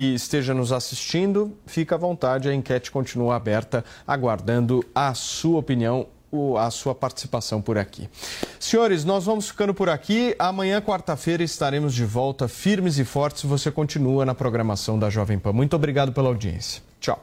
E esteja nos assistindo, fica à vontade, a enquete continua aberta, aguardando a sua opinião a sua participação por aqui. Senhores, nós vamos ficando por aqui. Amanhã, quarta-feira, estaremos de volta firmes e fortes. Você continua na programação da Jovem Pan. Muito obrigado pela audiência. Tchau.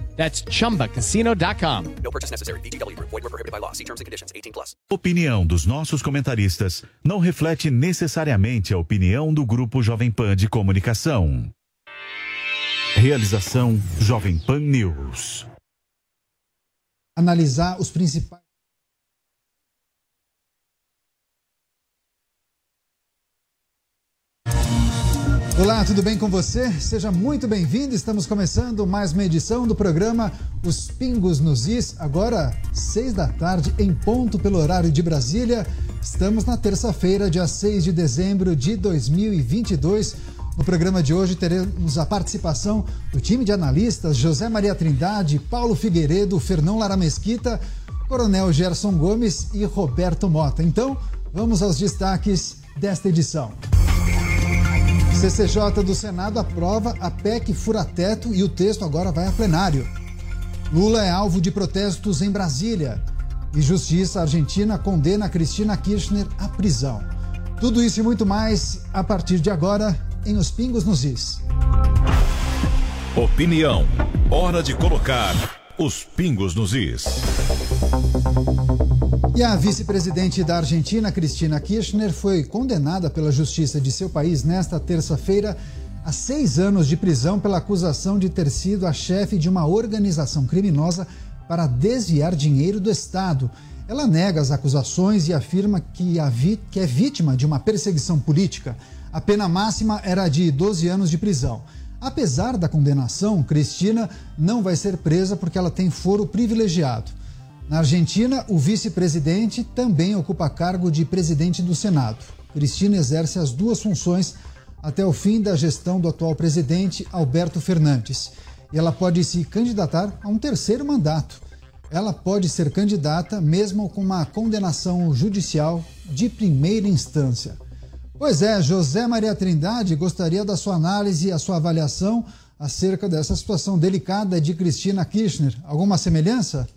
That's chumbacasino.com. No purchase necessary. BGW. Void were prohibited by law. See terms and conditions 18 plus. Opinião dos nossos comentaristas não reflete necessariamente a opinião do grupo Jovem Pan de Comunicação. Realização Jovem Pan News. Analisar os principais Olá, tudo bem com você? Seja muito bem-vindo. Estamos começando mais uma edição do programa Os Pingos nos Is, agora seis da tarde, em ponto pelo horário de Brasília. Estamos na terça-feira, dia 6 de dezembro de 2022. No programa de hoje teremos a participação do time de analistas José Maria Trindade, Paulo Figueiredo, Fernão Lara Mesquita, Coronel Gerson Gomes e Roberto Mota. Então, vamos aos destaques desta edição. CCJ do Senado aprova a PEC fura-teto e o texto agora vai a plenário. Lula é alvo de protestos em Brasília. E Justiça Argentina condena Cristina Kirchner à prisão. Tudo isso e muito mais a partir de agora em Os Pingos nos Is. Opinião. Hora de colocar os pingos nos is. E a vice-presidente da Argentina, Cristina Kirchner, foi condenada pela justiça de seu país nesta terça-feira a seis anos de prisão pela acusação de ter sido a chefe de uma organização criminosa para desviar dinheiro do Estado. Ela nega as acusações e afirma que, que é vítima de uma perseguição política. A pena máxima era de 12 anos de prisão. Apesar da condenação, Cristina não vai ser presa porque ela tem foro privilegiado. Na Argentina, o vice-presidente também ocupa cargo de presidente do Senado. Cristina exerce as duas funções até o fim da gestão do atual presidente Alberto Fernandes. E ela pode se candidatar a um terceiro mandato. Ela pode ser candidata mesmo com uma condenação judicial de primeira instância. Pois é, José Maria Trindade gostaria da sua análise e a sua avaliação acerca dessa situação delicada de Cristina Kirchner. Alguma semelhança?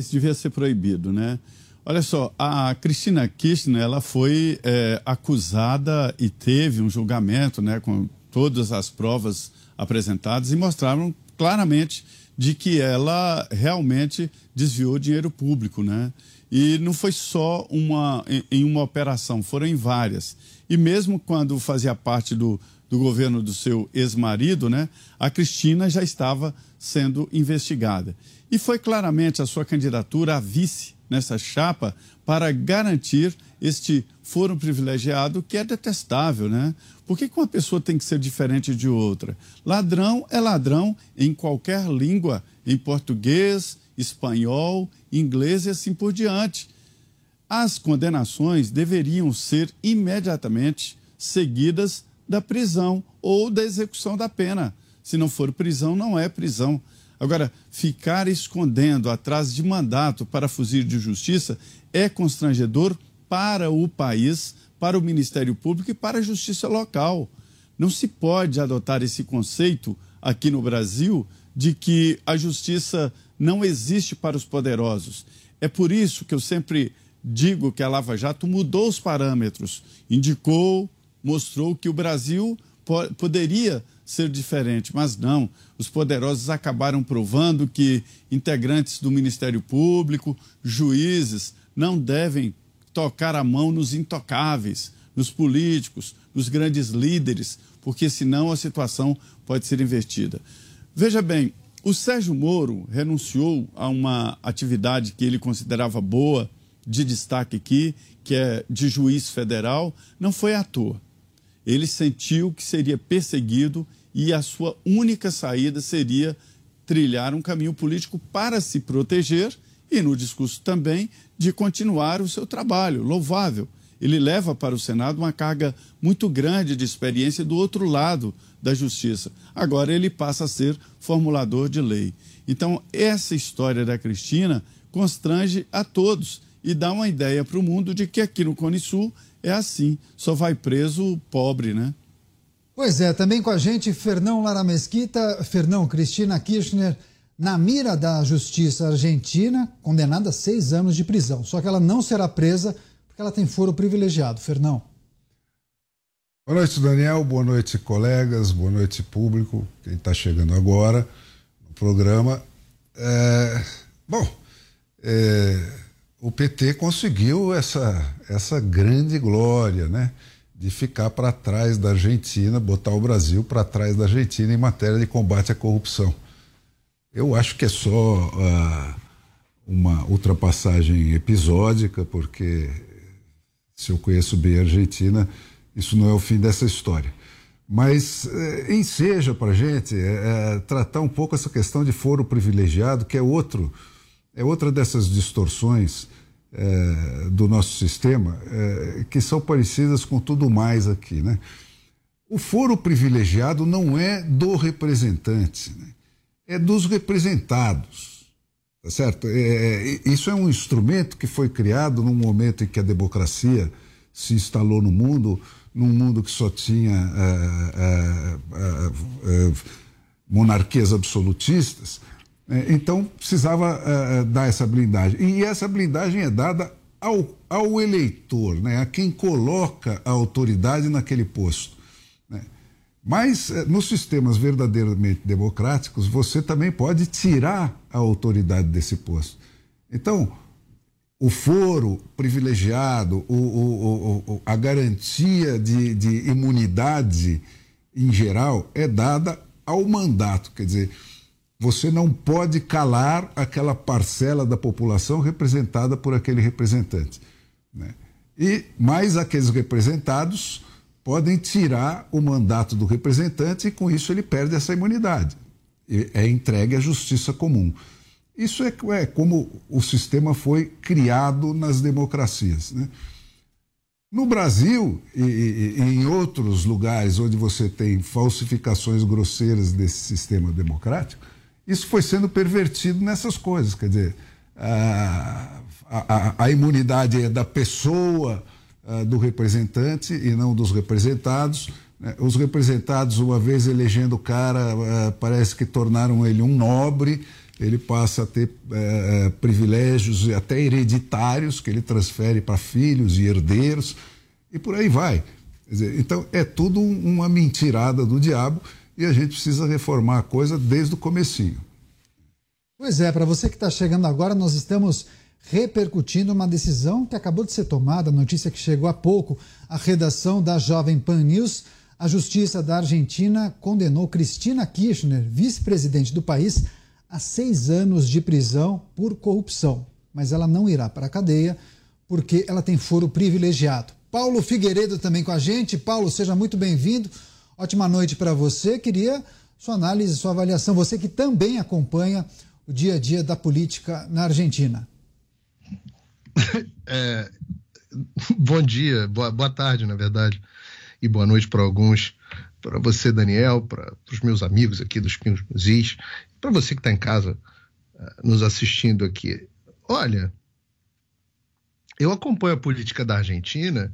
Isso devia ser proibido, né? Olha só, a Cristina Kirchner ela foi é, acusada e teve um julgamento, né, com todas as provas apresentadas e mostraram claramente de que ela realmente desviou dinheiro público, né? E não foi só uma, em, uma operação, foram em várias. E mesmo quando fazia parte do, do governo do seu ex-marido, né, a Cristina já estava sendo investigada. E foi claramente a sua candidatura a vice nessa chapa para garantir este foro privilegiado que é detestável, né? Por que, que uma pessoa tem que ser diferente de outra? Ladrão é ladrão em qualquer língua, em português, espanhol, inglês e assim por diante. As condenações deveriam ser imediatamente seguidas da prisão ou da execução da pena. Se não for prisão, não é prisão. Agora, ficar escondendo atrás de mandato para fugir de justiça é constrangedor para o país, para o Ministério Público e para a justiça local. Não se pode adotar esse conceito aqui no Brasil de que a justiça não existe para os poderosos. É por isso que eu sempre digo que a Lava Jato mudou os parâmetros, indicou, mostrou que o Brasil po poderia ser diferente, mas não. Os poderosos acabaram provando que integrantes do Ministério Público, juízes, não devem tocar a mão nos intocáveis, nos políticos, nos grandes líderes, porque senão a situação pode ser invertida. Veja bem, o Sérgio Moro renunciou a uma atividade que ele considerava boa, de destaque aqui, que é de juiz federal, não foi à toa. Ele sentiu que seria perseguido e a sua única saída seria trilhar um caminho político para se proteger e, no discurso também, de continuar o seu trabalho, louvável. Ele leva para o Senado uma carga muito grande de experiência do outro lado da justiça. Agora ele passa a ser formulador de lei. Então, essa história da Cristina constrange a todos e dá uma ideia para o mundo de que aqui no Cone Sul é assim, só vai preso o pobre, né? Pois é, também com a gente Fernão Lara Mesquita, Fernão Cristina Kirchner, na mira da justiça argentina, condenada a seis anos de prisão. Só que ela não será presa porque ela tem foro privilegiado. Fernão. Boa noite, Daniel. Boa noite, colegas. Boa noite, público. Quem está chegando agora no programa. É... Bom, é o PT conseguiu essa, essa grande glória, né? De ficar para trás da Argentina, botar o Brasil para trás da Argentina em matéria de combate à corrupção. Eu acho que é só uh, uma ultrapassagem episódica, porque se eu conheço bem a Argentina, isso não é o fim dessa história. Mas eh, enseja para a gente é, é, tratar um pouco essa questão de foro privilegiado, que é outro é outra dessas distorções é, do nosso sistema é, que são parecidas com tudo mais aqui, né? O foro privilegiado não é do representante, né? é dos representados, tá certo? É, é, isso é um instrumento que foi criado num momento em que a democracia se instalou no mundo, num mundo que só tinha é, é, monarquias absolutistas é, então, precisava dar essa blindagem. E essa blindagem é dada ao, ao eleitor, né? a quem coloca a autoridade naquele posto. Mas, uh, nos sistemas verdadeiramente democráticos, você também pode tirar a autoridade desse posto. Então, o foro privilegiado, o, o, o, a garantia de, de imunidade em geral é dada ao mandato. Quer dizer, você não pode calar aquela parcela da população representada por aquele representante. Né? E mais aqueles representados podem tirar o mandato do representante e com isso ele perde essa imunidade. É entregue à justiça comum. Isso é, é como o sistema foi criado nas democracias. Né? No Brasil e, e, e, em outros lugares onde você tem falsificações grosseiras desse sistema democrático, isso foi sendo pervertido nessas coisas. Quer dizer, a, a, a imunidade é da pessoa, a, do representante e não dos representados. Né? Os representados, uma vez elegendo o cara, parece que tornaram ele um nobre, ele passa a ter é, privilégios até hereditários que ele transfere para filhos e herdeiros e por aí vai. Dizer, então é tudo uma mentirada do diabo e a gente precisa reformar a coisa desde o comecinho. Pois é, para você que está chegando agora, nós estamos repercutindo uma decisão que acabou de ser tomada, notícia que chegou há pouco, a redação da Jovem Pan News. A Justiça da Argentina condenou Cristina Kirchner, vice-presidente do país, a seis anos de prisão por corrupção. Mas ela não irá para a cadeia porque ela tem foro privilegiado. Paulo Figueiredo também com a gente. Paulo, seja muito bem-vindo. Ótima noite para você. Queria sua análise, sua avaliação, você que também acompanha o dia a dia da política na Argentina. É, bom dia, boa, boa tarde, na verdade, e boa noite para alguns, para você, Daniel, para os meus amigos aqui dos Pingos Musis, para você que está em casa uh, nos assistindo aqui. Olha, eu acompanho a política da Argentina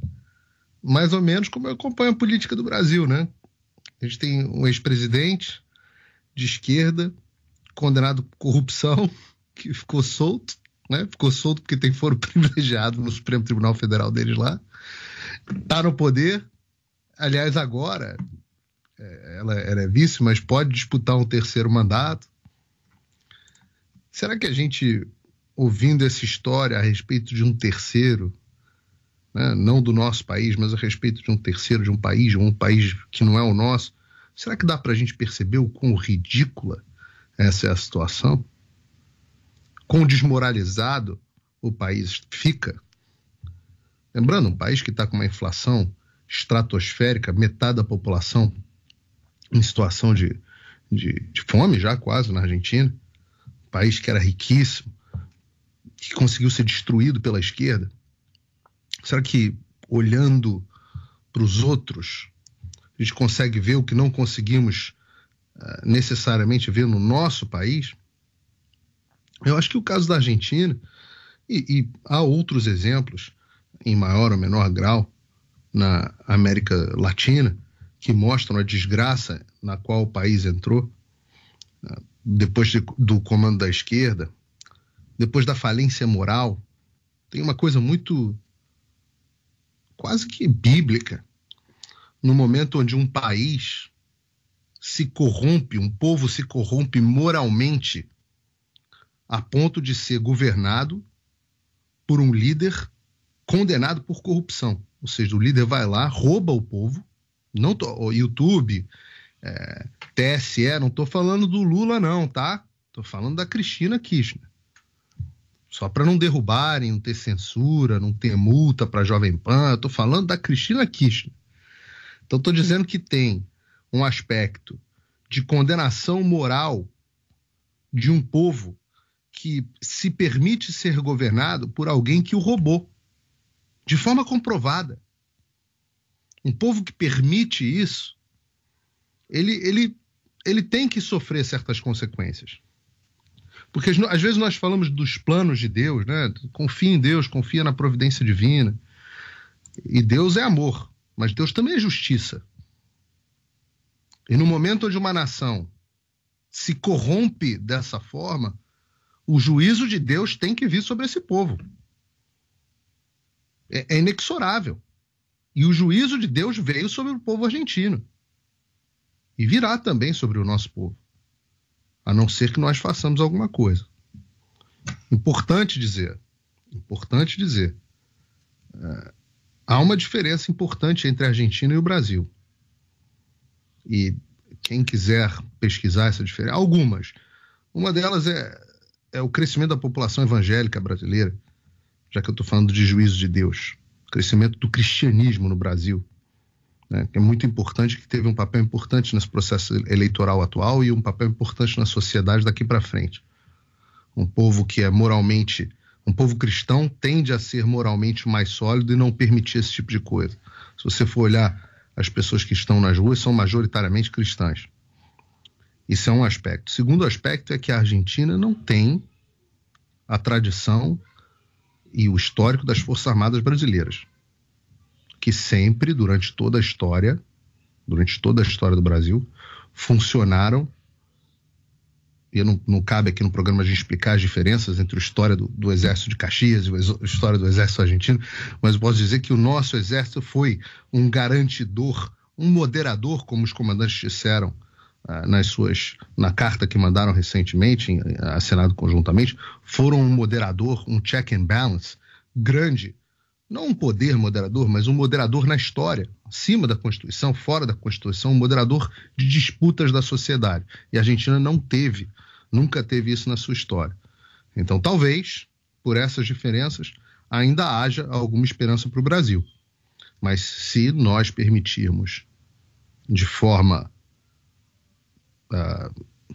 mais ou menos como eu acompanho a política do Brasil, né? A gente tem um ex-presidente de esquerda condenado por corrupção que ficou solto, né? Ficou solto porque tem foro privilegiado no Supremo Tribunal Federal deles lá. Está no poder. Aliás, agora é, ela, ela é vice, mas pode disputar um terceiro mandato. Será que a gente, ouvindo essa história a respeito de um terceiro, né, não do nosso país, mas a respeito de um terceiro, de um país, um país que não é o nosso, será que dá para a gente perceber o quão ridícula essa é a situação? Quão desmoralizado o país fica? Lembrando, um país que está com uma inflação estratosférica, metade da população em situação de, de, de fome já quase na Argentina, um país que era riquíssimo, que conseguiu ser destruído pela esquerda. Será que olhando para os outros a gente consegue ver o que não conseguimos uh, necessariamente ver no nosso país? Eu acho que o caso da Argentina, e, e há outros exemplos, em maior ou menor grau, na América Latina, que mostram a desgraça na qual o país entrou, né, depois de, do comando da esquerda, depois da falência moral. Tem uma coisa muito quase que bíblica. No momento onde um país se corrompe, um povo se corrompe moralmente, a ponto de ser governado por um líder condenado por corrupção. Ou seja, o líder vai lá, rouba o povo, não tô, o YouTube, é, TSE, não estou falando do Lula, não, tá? Estou falando da Cristina Kirchner. Só para não derrubarem, não ter censura, não ter multa para Jovem Pan, estou falando da Cristina Kirchner. Então estou dizendo que tem um aspecto de condenação moral de um povo que se permite ser governado por alguém que o roubou, de forma comprovada. Um povo que permite isso, ele, ele, ele tem que sofrer certas consequências. Porque às vezes nós falamos dos planos de Deus, né? Confia em Deus, confia na providência divina. E Deus é amor, mas Deus também é justiça. E no momento onde uma nação se corrompe dessa forma, o juízo de Deus tem que vir sobre esse povo. É, é inexorável. E o juízo de Deus veio sobre o povo argentino. E virá também sobre o nosso povo. A não ser que nós façamos alguma coisa. Importante dizer, importante dizer, é, há uma diferença importante entre a Argentina e o Brasil. E quem quiser pesquisar essa diferença, algumas. Uma delas é é o crescimento da população evangélica brasileira, já que eu estou falando de juízo de Deus, o crescimento do cristianismo no Brasil, né, que é muito importante, que teve um papel importante nesse processo eleitoral atual e um papel importante na sociedade daqui para frente. Um povo que é moralmente, um povo cristão tende a ser moralmente mais sólido e não permitir esse tipo de coisa. Se você for olhar as pessoas que estão nas ruas, são majoritariamente cristãs. Isso é um aspecto. O segundo aspecto é que a Argentina não tem a tradição e o histórico das Forças Armadas brasileiras, que sempre, durante toda a história, durante toda a história do Brasil, funcionaram. E não, não cabe aqui no programa a gente explicar as diferenças entre a história do, do Exército de Caxias e a história do Exército Argentino, mas posso dizer que o nosso Exército foi um garantidor, um moderador, como os comandantes disseram, nas suas na carta que mandaram recentemente, assinado conjuntamente, foram um moderador, um check and balance grande, não um poder moderador, mas um moderador na história, acima da Constituição, fora da Constituição, um moderador de disputas da sociedade. E a Argentina não teve, nunca teve isso na sua história. Então, talvez, por essas diferenças, ainda haja alguma esperança para o Brasil. Mas se nós permitirmos de forma uh,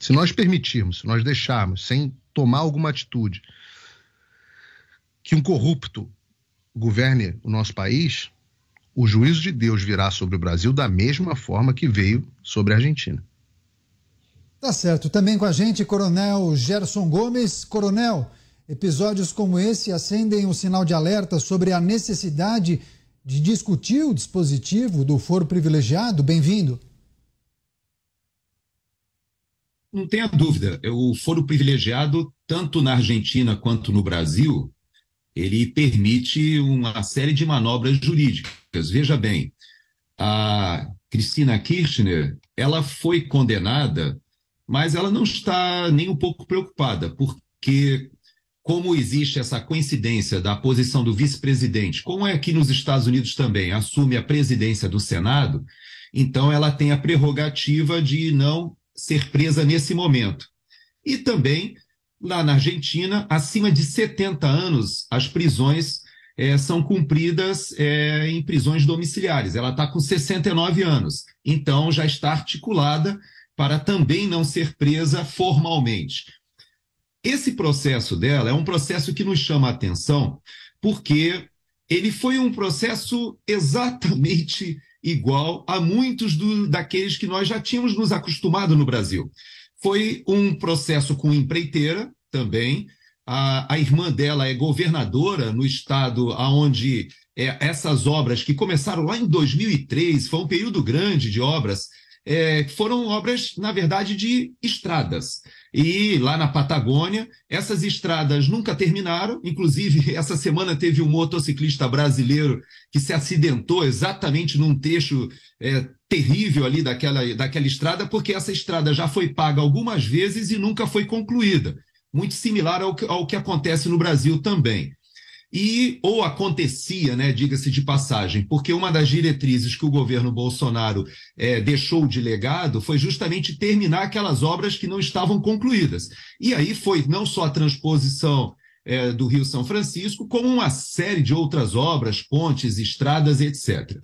se nós permitirmos, se nós deixarmos, sem tomar alguma atitude, que um corrupto governe o nosso país, o juízo de Deus virá sobre o Brasil da mesma forma que veio sobre a Argentina. Tá certo. Também com a gente, Coronel Gerson Gomes. Coronel, episódios como esse acendem um sinal de alerta sobre a necessidade de discutir o dispositivo do foro privilegiado. Bem-vindo. Não tenha dúvida, o foro privilegiado, tanto na Argentina quanto no Brasil, ele permite uma série de manobras jurídicas. Veja bem, a Cristina Kirchner, ela foi condenada, mas ela não está nem um pouco preocupada, porque como existe essa coincidência da posição do vice-presidente, como é aqui nos Estados Unidos também, assume a presidência do Senado, então ela tem a prerrogativa de não ser presa nesse momento. E também, lá na Argentina, acima de 70 anos, as prisões é, são cumpridas é, em prisões domiciliares. Ela está com 69 anos, então já está articulada para também não ser presa formalmente. Esse processo dela é um processo que nos chama a atenção, porque ele foi um processo exatamente igual a muitos do, daqueles que nós já tínhamos nos acostumado no Brasil. Foi um processo com empreiteira também. A, a irmã dela é governadora no estado onde é, essas obras, que começaram lá em 2003, foi um período grande de obras, é, foram obras, na verdade, de estradas. E lá na Patagônia, essas estradas nunca terminaram. Inclusive, essa semana teve um motociclista brasileiro que se acidentou exatamente num trecho é, terrível ali daquela, daquela estrada, porque essa estrada já foi paga algumas vezes e nunca foi concluída. Muito similar ao que, ao que acontece no Brasil também. E, ou acontecia, né, diga-se de passagem, porque uma das diretrizes que o governo Bolsonaro é, deixou de legado foi justamente terminar aquelas obras que não estavam concluídas. E aí foi não só a transposição é, do Rio São Francisco, como uma série de outras obras, pontes, estradas, etc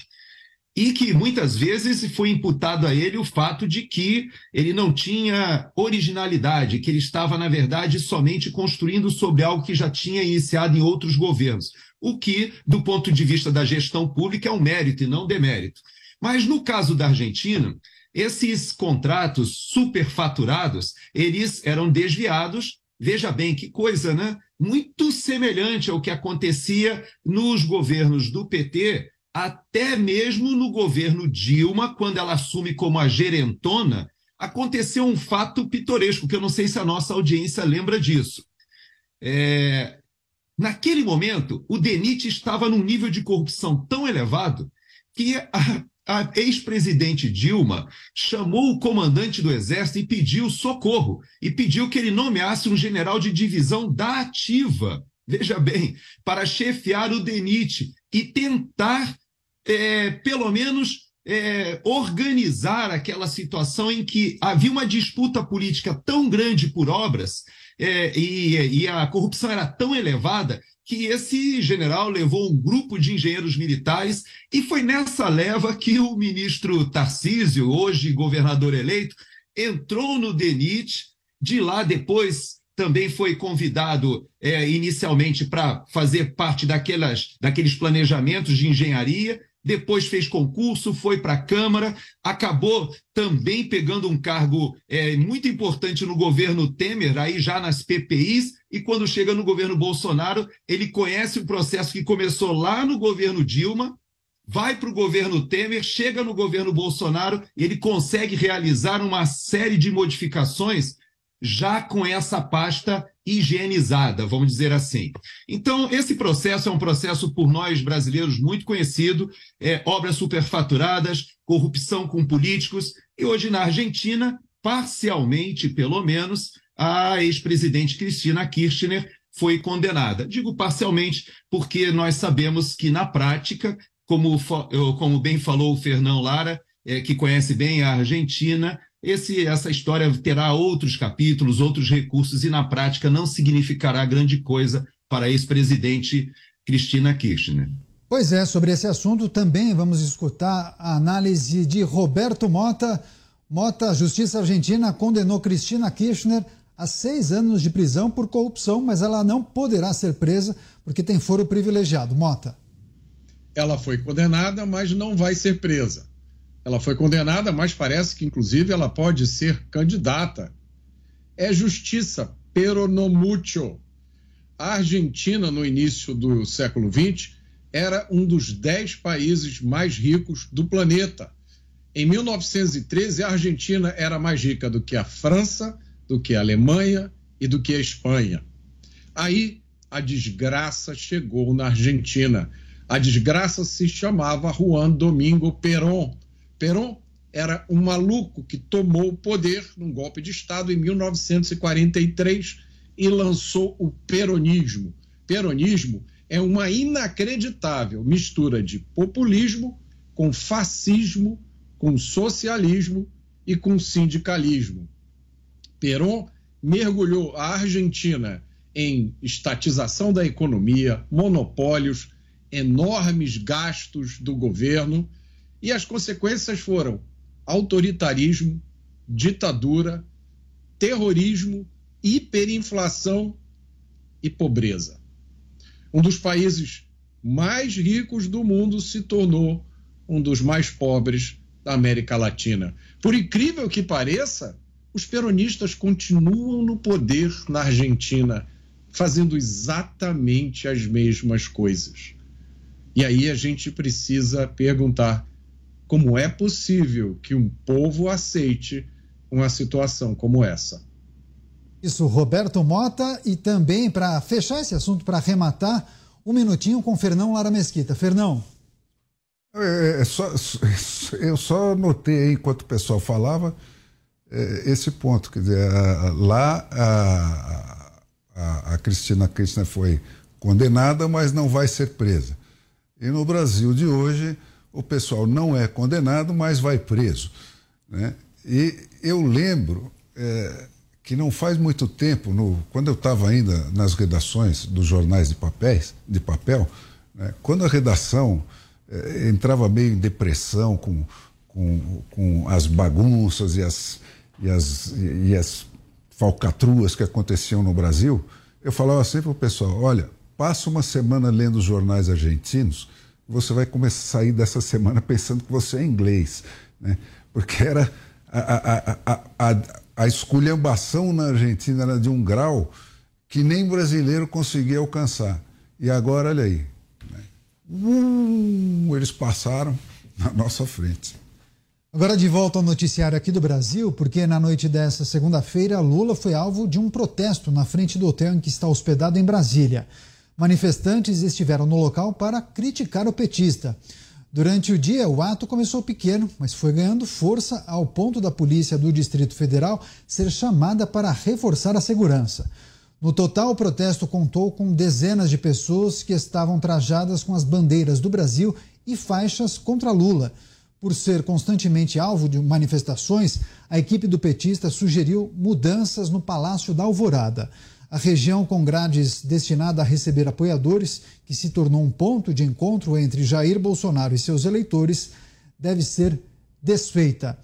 e que muitas vezes foi imputado a ele o fato de que ele não tinha originalidade, que ele estava, na verdade, somente construindo sobre algo que já tinha iniciado em outros governos, o que, do ponto de vista da gestão pública, é um mérito e não demérito. Mas no caso da Argentina, esses contratos superfaturados, eles eram desviados, veja bem que coisa, né? Muito semelhante ao que acontecia nos governos do PT até mesmo no governo Dilma, quando ela assume como a gerentona, aconteceu um fato pitoresco, que eu não sei se a nossa audiência lembra disso. É... Naquele momento, o DENIT estava num nível de corrupção tão elevado que a, a ex-presidente Dilma chamou o comandante do Exército e pediu socorro, e pediu que ele nomeasse um general de divisão da ativa, veja bem, para chefiar o DENIT e tentar é, pelo menos é, organizar aquela situação em que havia uma disputa política tão grande por obras é, e, e, a corrupção era tão elevada que esse general levou um grupo de engenheiros militares e foi nessa leva que o ministro Tarcísio, hoje governador eleito, entrou no DENIT, de lá depois também foi convidado é, inicialmente para fazer parte daquelas, daqueles planejamentos de engenharia depois fez concurso, foi para a Câmara, acabou também pegando um cargo é, muito importante no governo Temer, aí já nas PPIs, e quando chega no governo Bolsonaro, ele conhece o processo que começou lá no governo Dilma, vai para o governo Temer, chega no governo Bolsonaro, e ele consegue realizar uma série de modificações já com essa pasta higienizada, vamos dizer assim. Então, esse processo é um processo por nós brasileiros muito conhecido, é, obras superfaturadas, corrupção com políticos, e hoje na Argentina, parcialmente, pelo menos, a ex-presidente Cristina Kirchner foi condenada. Digo parcialmente porque nós sabemos que, na prática, como, como bem falou o Fernão Lara, é, que conhece bem a Argentina, esse, essa história terá outros capítulos, outros recursos, e na prática não significará grande coisa para a ex-presidente Cristina Kirchner. Pois é, sobre esse assunto também vamos escutar a análise de Roberto Mota. Mota, a Justiça Argentina condenou Cristina Kirchner a seis anos de prisão por corrupção, mas ela não poderá ser presa porque tem foro privilegiado. Mota. Ela foi condenada, mas não vai ser presa. Ela foi condenada, mas parece que, inclusive, ela pode ser candidata. É justiça, pero no mucho. A Argentina, no início do século XX, era um dos dez países mais ricos do planeta. Em 1913, a Argentina era mais rica do que a França, do que a Alemanha e do que a Espanha. Aí a desgraça chegou na Argentina A desgraça se chamava Juan Domingo Perón. Perón era um maluco que tomou o poder num golpe de Estado em 1943 e lançou o peronismo. Peronismo é uma inacreditável mistura de populismo com fascismo, com socialismo e com sindicalismo. Perón mergulhou a Argentina em estatização da economia, monopólios, enormes gastos do governo, e as consequências foram autoritarismo, ditadura, terrorismo, hiperinflação e pobreza. Um dos países mais ricos do mundo se tornou um dos mais pobres da América Latina. Por incrível que pareça, os peronistas continuam no poder na Argentina, fazendo exatamente as mesmas coisas. E aí a gente precisa perguntar como é possível que um povo aceite uma situação como essa. Isso, Roberto Mota, e também para fechar esse assunto, para arrematar, um minutinho com Fernão Lara Mesquita. Fernão. É, é só, eu só notei enquanto o pessoal falava é, esse ponto. Quer dizer, lá a, a, a Cristina Kirchner foi condenada, mas não vai ser presa. E no Brasil de hoje, o pessoal não é condenado, mas vai preso. Né? E eu lembro é, que não faz muito tempo, no, quando eu estava ainda nas redações dos jornais de, papéis, de papel, né, quando a redação é, entrava meio em depressão com, com, com as bagunças e as, e as, e as falcatruas que aconteciam no Brasil, eu falava sempre para o pessoal: olha, passa uma semana lendo os jornais argentinos, você vai começar a sair dessa semana pensando que você é inglês. Né? Porque era a, a, a, a, a esculhambação na Argentina era de um grau que nem brasileiro conseguia alcançar. E agora, olha aí, uh, eles passaram na nossa frente. Agora de volta ao noticiário aqui do Brasil, porque na noite dessa segunda-feira, Lula foi alvo de um protesto na frente do hotel em que está hospedado em Brasília. Manifestantes estiveram no local para criticar o petista. Durante o dia, o ato começou pequeno, mas foi ganhando força ao ponto da polícia do Distrito Federal ser chamada para reforçar a segurança. No total, o protesto contou com dezenas de pessoas que estavam trajadas com as bandeiras do Brasil e faixas contra Lula. Por ser constantemente alvo de manifestações, a equipe do petista sugeriu mudanças no Palácio da Alvorada. A região com grades destinada a receber apoiadores, que se tornou um ponto de encontro entre Jair Bolsonaro e seus eleitores, deve ser desfeita.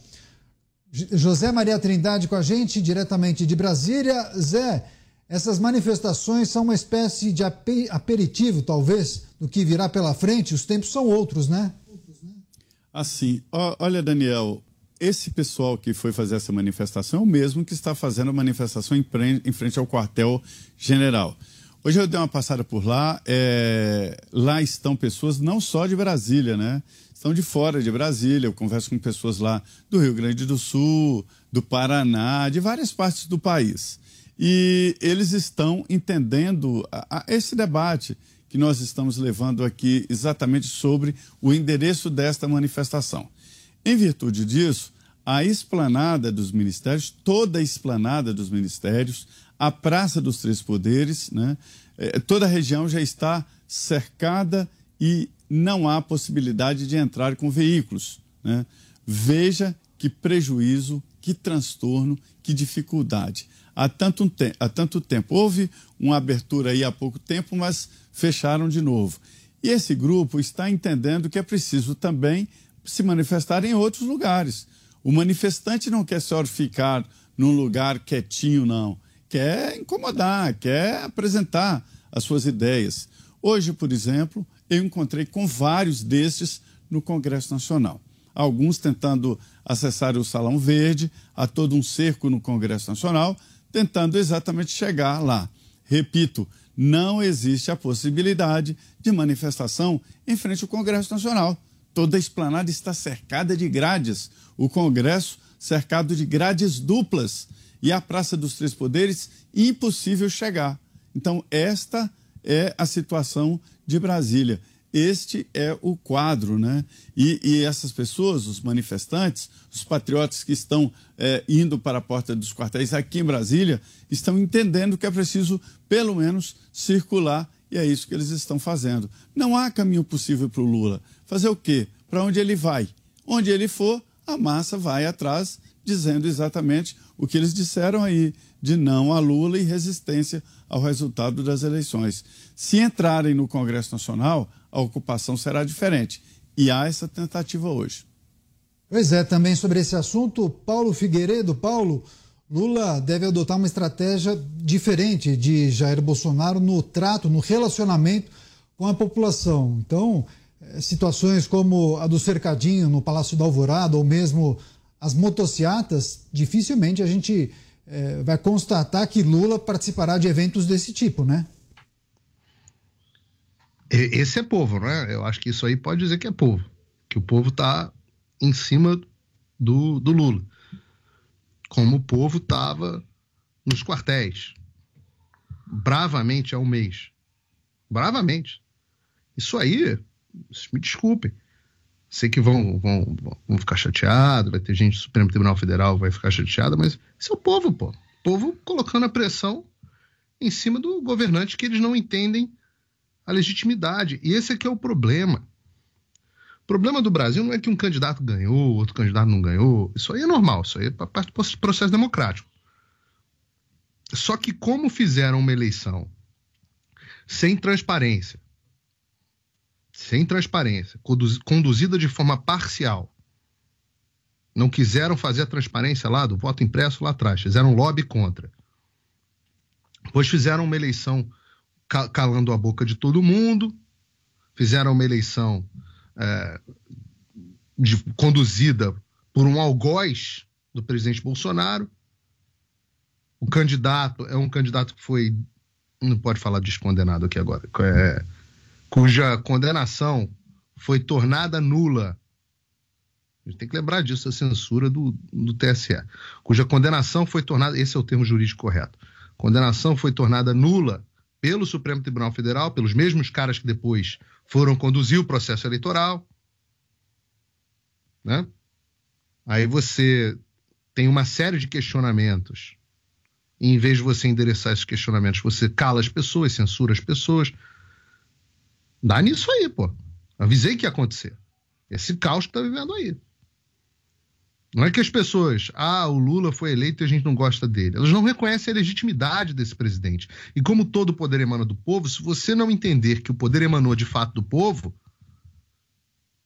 José Maria Trindade com a gente, diretamente de Brasília. Zé, essas manifestações são uma espécie de aperitivo, talvez, do que virá pela frente. Os tempos são outros, né? Assim, olha, Daniel, esse pessoal que foi fazer essa manifestação é o mesmo que está fazendo a manifestação em frente ao quartel-general. Hoje eu dei uma passada por lá, é... lá estão pessoas não só de Brasília, né? Estão de fora de Brasília, eu converso com pessoas lá do Rio Grande do Sul, do Paraná, de várias partes do país. E eles estão entendendo a, a esse debate que nós estamos levando aqui exatamente sobre o endereço desta manifestação. Em virtude disso, a esplanada dos ministérios, toda a esplanada dos ministérios, a Praça dos Três Poderes, né, é, toda a região já está cercada e não há possibilidade de entrar com veículos. Né? Veja que prejuízo, que transtorno, que dificuldade há tanto, há tanto tempo. Houve uma abertura aí há pouco tempo, mas fecharam de novo. E esse grupo está entendendo que é preciso também se manifestar em outros lugares. O manifestante não quer só ficar num lugar quietinho, não. Quer incomodar, quer apresentar as suas ideias. Hoje, por exemplo, eu encontrei com vários destes no Congresso Nacional. Alguns tentando acessar o Salão Verde, há todo um cerco no Congresso Nacional, tentando exatamente chegar lá. Repito, não existe a possibilidade de manifestação em frente ao Congresso Nacional. Toda a esplanada está cercada de grades, o Congresso cercado de grades duplas e a Praça dos Três Poderes impossível chegar. Então, esta é a situação de Brasília. este é o quadro, né? E, e essas pessoas, os manifestantes, os patriotas que estão é, indo para a porta dos quartéis aqui em Brasília, estão entendendo que é preciso, pelo menos, circular, e é isso que eles estão fazendo. Não há caminho possível para o Lula. Fazer o quê? Para onde ele vai? Onde ele for, a massa vai atrás, dizendo exatamente o que eles disseram aí, de não a Lula e resistência ao resultado das eleições. Se entrarem no Congresso Nacional, a ocupação será diferente. E há essa tentativa hoje. Pois é, também sobre esse assunto, Paulo Figueiredo. Paulo, Lula deve adotar uma estratégia diferente de Jair Bolsonaro no trato, no relacionamento com a população. Então, eh, situações como a do cercadinho no Palácio da Alvorada ou mesmo as motociatas, dificilmente a gente é, vai constatar que Lula participará de eventos desse tipo, né? Esse é povo, né? Eu acho que isso aí pode dizer que é povo. Que o povo está em cima do, do Lula. Como o povo estava nos quartéis. Bravamente há um mês. Bravamente. Isso aí, me desculpem. Sei que vão, vão, vão ficar chateados, vai ter gente do Supremo Tribunal Federal que vai ficar chateada, mas isso é o povo, pô. O povo colocando a pressão em cima do governante que eles não entendem a legitimidade. E esse aqui é o problema. Problema do Brasil não é que um candidato ganhou, outro candidato não ganhou. Isso aí é normal, isso aí é parte do processo democrático. Só que como fizeram uma eleição sem transparência, sem transparência, conduzida de forma parcial, não quiseram fazer a transparência lá do voto impresso lá atrás, fizeram lobby contra. Depois fizeram uma eleição calando a boca de todo mundo, fizeram uma eleição é, de, conduzida por um algoz do presidente Bolsonaro. O candidato é um candidato que foi, não pode falar descondenado aqui agora, é, cuja condenação foi tornada nula. A gente tem que lembrar disso, a censura do, do TSE. Cuja condenação foi tornada, esse é o termo jurídico correto, condenação foi tornada nula pelo Supremo Tribunal Federal, pelos mesmos caras que depois foram conduzir o processo eleitoral. Né? Aí você tem uma série de questionamentos. E em vez de você endereçar esses questionamentos, você cala as pessoas, censura as pessoas. Dá nisso aí, pô. Avisei que ia acontecer. Esse caos que tá vivendo aí. Não é que as pessoas, ah, o Lula foi eleito e a gente não gosta dele. Elas não reconhecem a legitimidade desse presidente. E como todo poder emana do povo, se você não entender que o poder emanou de fato do povo, o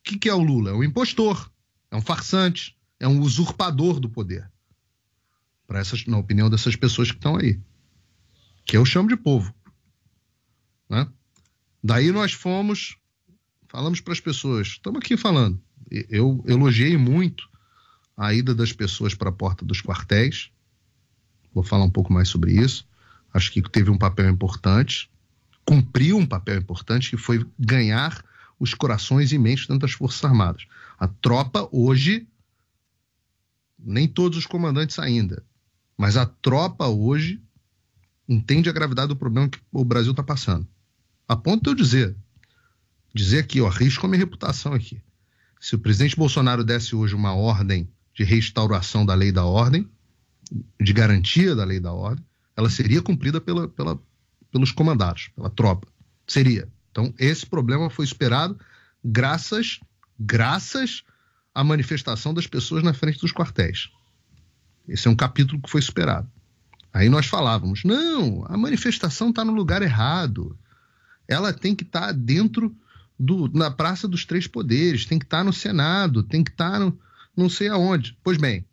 que, que é o Lula? É um impostor, é um farsante, é um usurpador do poder. Para essas, na opinião dessas pessoas que estão aí, que eu chamo de povo. Né? Daí nós fomos, falamos para as pessoas, estamos aqui falando. Eu elogiei muito a ida das pessoas para a porta dos quartéis. Vou falar um pouco mais sobre isso. Acho que teve um papel importante, cumpriu um papel importante, que foi ganhar os corações e mentes dentro das Forças Armadas. A tropa hoje, nem todos os comandantes ainda, mas a tropa hoje entende a gravidade do problema que o Brasil está passando. A ponto de eu dizer, dizer aqui, ó, risco a minha reputação aqui. Se o presidente Bolsonaro desse hoje uma ordem de restauração da lei da ordem, de garantia da lei da ordem, ela seria cumprida pela, pela, pelos comandados, pela tropa. Seria. Então, esse problema foi esperado graças, graças à manifestação das pessoas na frente dos quartéis. Esse é um capítulo que foi superado. Aí nós falávamos: não, a manifestação está no lugar errado. Ela tem que estar tá dentro do, na Praça dos Três Poderes, tem que estar tá no Senado, tem que estar tá no não sei aonde. Pois bem,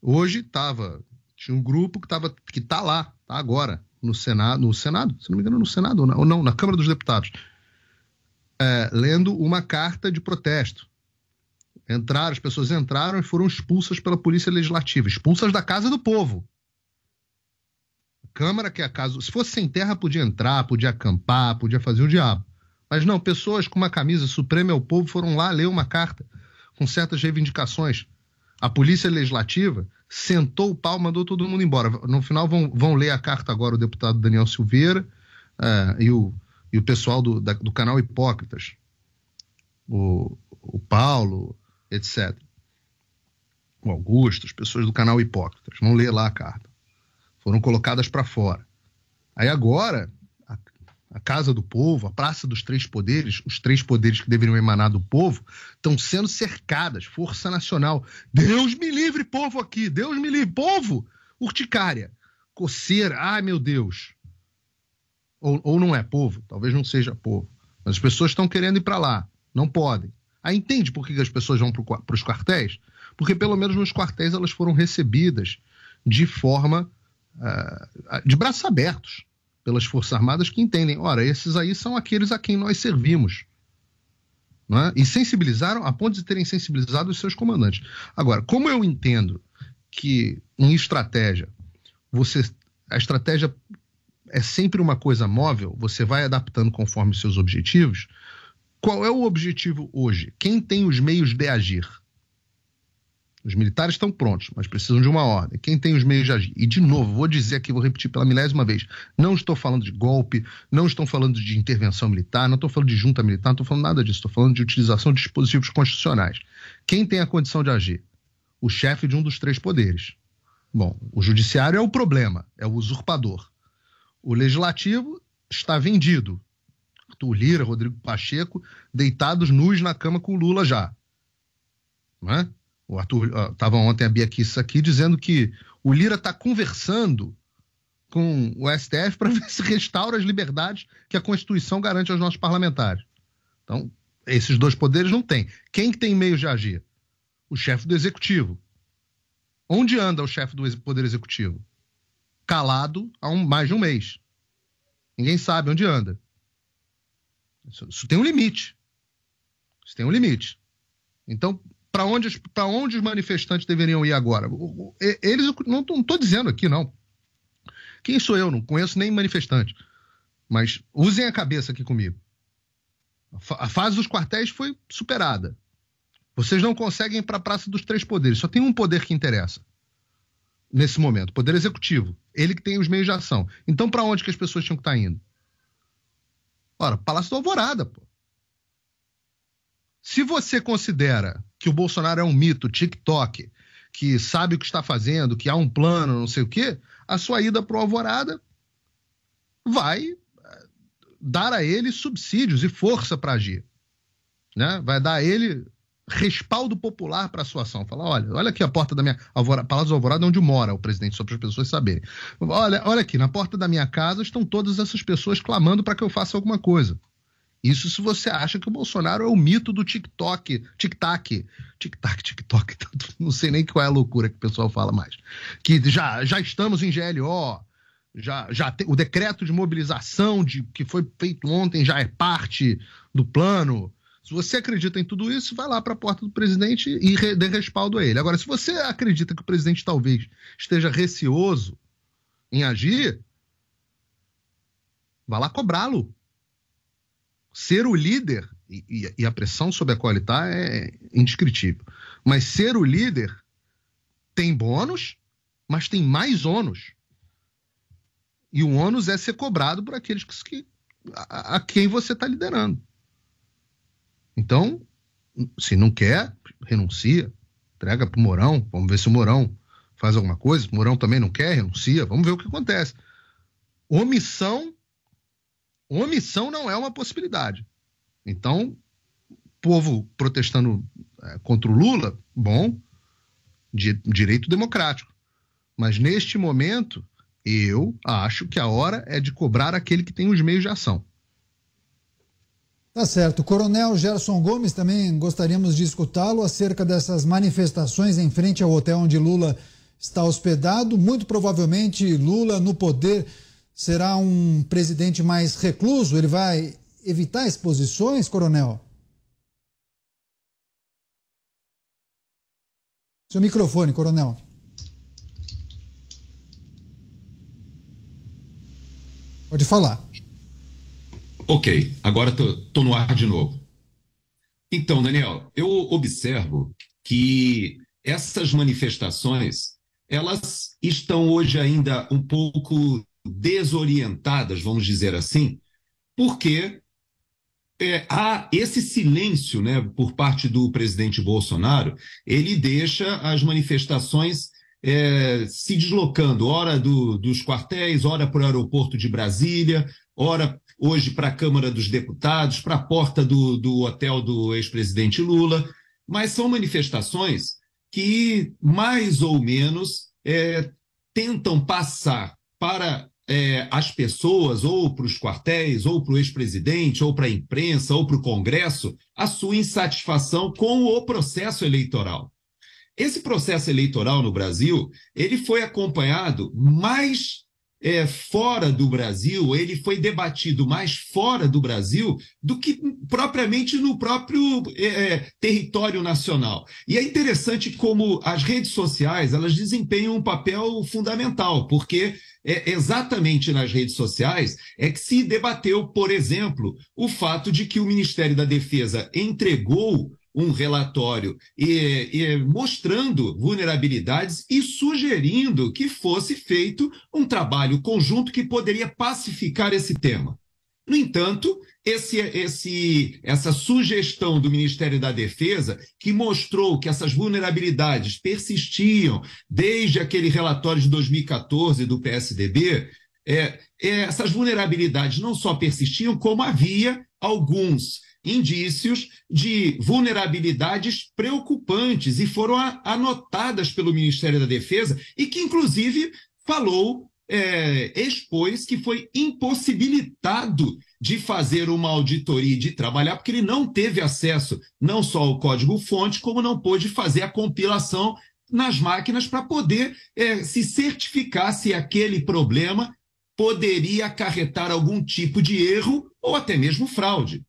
hoje estava tinha um grupo que estava que está lá, tá agora no Senado, no Senado, se não me engano no Senado ou, ou não, na Câmara dos Deputados, é, lendo uma carta de protesto. Entraram, as pessoas entraram e foram expulsas pela Polícia Legislativa, expulsas da casa do povo. Câmara, que é a casa. Se fosse sem terra, podia entrar, podia acampar, podia fazer o diabo. Mas não, pessoas com uma camisa Suprema ao povo foram lá ler uma carta com certas reivindicações. A Polícia Legislativa sentou o pau, mandou todo mundo embora. No final vão, vão ler a carta agora o deputado Daniel Silveira uh, e, o, e o pessoal do, da, do canal Hipócritas, o, o Paulo, etc. O Augusto, as pessoas do canal Hipócritas, vão ler lá a carta. Foram colocadas para fora. Aí agora, a, Casa do Povo, a Praça dos Três Poderes, os três poderes que deveriam emanar do povo, estão sendo cercadas. Força Nacional. Deus me livre, povo aqui. Deus me livre. Povo! Urticária. Coceira. Ai, meu Deus. Ou, ou não é povo. Talvez não seja povo. Mas as pessoas estão querendo ir para lá. Não podem. Aí entende por que as pessoas vão para os quartéis? Porque pelo menos nos quartéis elas foram recebidas de forma uh, de braços abertos pelas Forças Armadas que entendem, ora, esses aí são aqueles a quem nós servimos. É? E sensibilizaram a ponto de terem sensibilizado os seus comandantes. Agora, como eu entendo que em estratégia, você a estratégia é sempre uma coisa móvel, você vai adaptando conforme seus objetivos. Qual é o objetivo hoje? Quem tem os meios de agir? Os militares estão prontos, mas precisam de uma ordem. Quem tem os meios de agir? E, de novo, vou dizer aqui, vou repetir pela milésima vez: não estou falando de golpe, não estou falando de intervenção militar, não estou falando de junta militar, não estou falando nada disso. Estou falando de utilização de dispositivos constitucionais. Quem tem a condição de agir? O chefe de um dos três poderes. Bom, o judiciário é o problema, é o usurpador. O legislativo está vendido. Arthur Lira, Rodrigo Pacheco, deitados nus na cama com o Lula já. Não é? O Arthur estava ontem a Bia Kiss aqui dizendo que o Lira está conversando com o STF para ver se restaura as liberdades que a Constituição garante aos nossos parlamentares. Então, esses dois poderes não têm. Quem tem meios de agir? O chefe do executivo. Onde anda o chefe do poder executivo? Calado há um, mais de um mês. Ninguém sabe onde anda. Isso, isso tem um limite. Isso tem um limite. Então, para onde, onde os manifestantes deveriam ir agora? Eles, não estou dizendo aqui, não. Quem sou eu? Não conheço nem manifestante. Mas usem a cabeça aqui comigo. A fase dos quartéis foi superada. Vocês não conseguem ir para a Praça dos Três Poderes. Só tem um poder que interessa nesse momento: poder executivo. Ele que tem os meios de ação. Então, para onde que as pessoas tinham que estar tá indo? Ora, Palácio da Alvorada, pô. Se você considera que o Bolsonaro é um mito, TikTok, que sabe o que está fazendo, que há um plano, não sei o quê, a sua ida para o Alvorada vai eh, dar a ele subsídios e força para agir. Né? Vai dar a ele respaldo popular para a sua ação. Falar, olha, olha aqui a porta da minha. Alvorada, Palácio do Alvorada, onde mora o presidente, só para as pessoas saberem. Olha, olha aqui, na porta da minha casa estão todas essas pessoas clamando para que eu faça alguma coisa. Isso se você acha que o Bolsonaro é o mito do TikTok, tic-tac, tic-tac, não sei nem qual é a loucura que o pessoal fala mais. Que já, já estamos em GLO, já, já o decreto de mobilização de, que foi feito ontem já é parte do plano. Se você acredita em tudo isso, vai lá para a porta do presidente e re, dê respaldo a ele. Agora, se você acredita que o presidente talvez esteja receoso em agir, vá lá cobrá-lo ser o líder, e, e a pressão sobre a qual ele está é indescritível, mas ser o líder tem bônus, mas tem mais ônus. E o ônus é ser cobrado por aqueles que, que a, a quem você está liderando. Então, se não quer, renuncia, entrega para o Mourão, vamos ver se o Mourão faz alguma coisa. O Mourão também não quer, renuncia, vamos ver o que acontece. Omissão omissão não é uma possibilidade. Então, povo protestando é, contra o Lula, bom, de, direito democrático. Mas neste momento, eu acho que a hora é de cobrar aquele que tem os meios de ação. Tá certo. Coronel Gerson Gomes, também gostaríamos de escutá-lo acerca dessas manifestações em frente ao hotel onde Lula está hospedado. Muito provavelmente Lula no poder será um presidente mais recluso? Ele vai evitar exposições, coronel? Seu microfone, coronel. Pode falar. Ok, agora estou no ar de novo. Então, Daniel, eu observo que essas manifestações elas estão hoje ainda um pouco desorientadas, vamos dizer assim, porque é, há esse silêncio né, por parte do presidente Bolsonaro, ele deixa as manifestações é, se deslocando, ora do, dos quartéis, ora para o aeroporto de Brasília, ora hoje para a Câmara dos Deputados, para a porta do, do hotel do ex-presidente Lula, mas são manifestações que mais ou menos é, tentam passar para é, as pessoas, ou para os quartéis, ou para o ex-presidente, ou para a imprensa, ou para o Congresso, a sua insatisfação com o processo eleitoral. Esse processo eleitoral no Brasil, ele foi acompanhado mais é, fora do Brasil, ele foi debatido mais fora do Brasil do que propriamente no próprio é, é, território nacional. E é interessante como as redes sociais elas desempenham um papel fundamental, porque é exatamente nas redes sociais é que se debateu, por exemplo, o fato de que o Ministério da Defesa entregou um relatório e, e, mostrando vulnerabilidades e sugerindo que fosse feito um trabalho conjunto que poderia pacificar esse tema. No entanto, esse, esse, essa sugestão do Ministério da Defesa, que mostrou que essas vulnerabilidades persistiam desde aquele relatório de 2014 do PSDB, é, é, essas vulnerabilidades não só persistiam, como havia alguns indícios de vulnerabilidades preocupantes e foram anotadas pelo Ministério da Defesa e que, inclusive, falou, é, expôs que foi impossibilitado de fazer uma auditoria e de trabalhar, porque ele não teve acesso não só ao código-fonte, como não pôde fazer a compilação nas máquinas para poder é, se certificar se aquele problema poderia acarretar algum tipo de erro ou até mesmo fraude.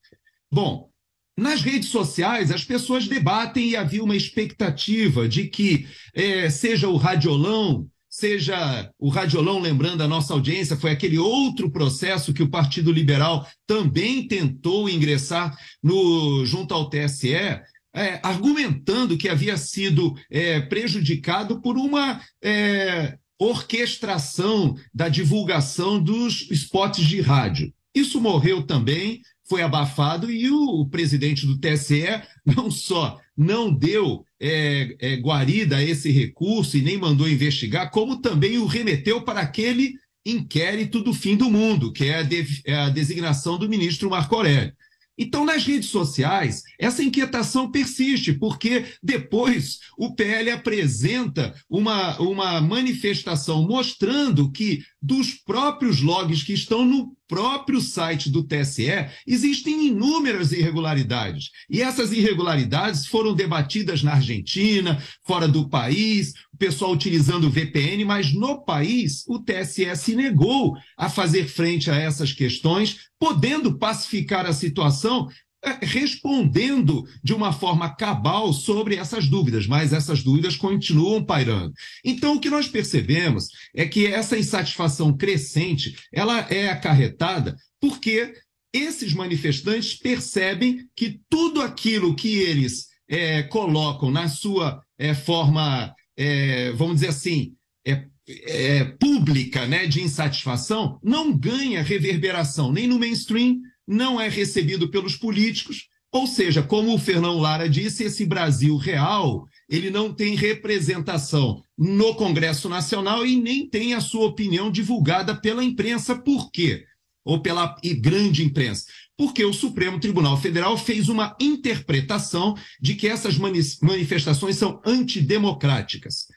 Bom, nas redes sociais, as pessoas debatem e havia uma expectativa de que é, seja o radiolão, seja o radiolão, lembrando a nossa audiência, foi aquele outro processo que o Partido Liberal também tentou ingressar no, junto ao TSE, é, argumentando que havia sido é, prejudicado por uma é, orquestração da divulgação dos spots de rádio. Isso morreu também, foi abafado e o presidente do TSE não só não deu é, é, guarida esse recurso e nem mandou investigar, como também o remeteu para aquele inquérito do fim do mundo, que é a, de, é a designação do ministro Marco Aurélio. Então, nas redes sociais, essa inquietação persiste, porque depois o PL apresenta uma, uma manifestação mostrando que, dos próprios logs que estão no próprio site do TSE, existem inúmeras irregularidades. E essas irregularidades foram debatidas na Argentina, fora do país, pessoal utilizando o VPN, mas no país o TSE se negou a fazer frente a essas questões, podendo pacificar a situação é, respondendo de uma forma cabal sobre essas dúvidas, mas essas dúvidas continuam pairando. Então, o que nós percebemos é que essa insatisfação crescente ela é acarretada porque esses manifestantes percebem que tudo aquilo que eles é, colocam na sua é, forma, é, vamos dizer assim, é, é, pública né, de insatisfação, não ganha reverberação nem no mainstream, não é recebido pelos políticos, ou seja, como o Fernão Lara disse, esse Brasil real, ele não tem representação no Congresso Nacional e nem tem a sua opinião divulgada pela imprensa. Por quê? Ou pela grande imprensa? Porque o Supremo Tribunal Federal fez uma interpretação de que essas manifestações são antidemocráticas.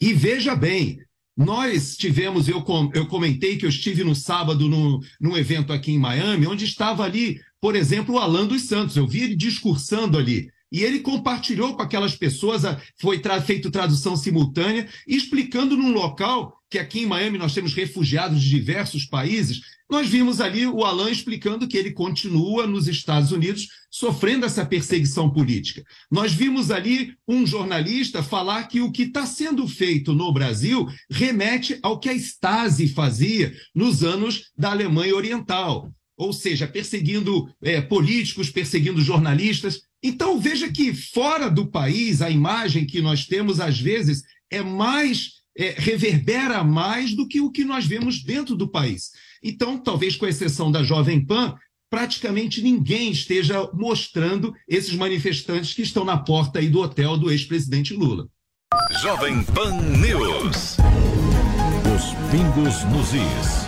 E veja bem, nós tivemos, eu, eu comentei que eu estive no sábado no, num evento aqui em Miami, onde estava ali, por exemplo, o Alan dos Santos. Eu vi ele discursando ali. E ele compartilhou com aquelas pessoas, foi tra feito tradução simultânea, explicando num local que aqui em Miami nós temos refugiados de diversos países, nós vimos ali o Alan explicando que ele continua nos Estados Unidos sofrendo essa perseguição política. Nós vimos ali um jornalista falar que o que está sendo feito no Brasil remete ao que a Stasi fazia nos anos da Alemanha Oriental, ou seja, perseguindo é, políticos, perseguindo jornalistas. Então veja que fora do país a imagem que nós temos às vezes é mais é, reverbera mais do que o que nós vemos dentro do país. Então, talvez com exceção da Jovem Pan, praticamente ninguém esteja mostrando esses manifestantes que estão na porta aí do hotel do ex-presidente Lula. Jovem Pan News. Os pingos nos is.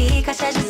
Tablet e caixa de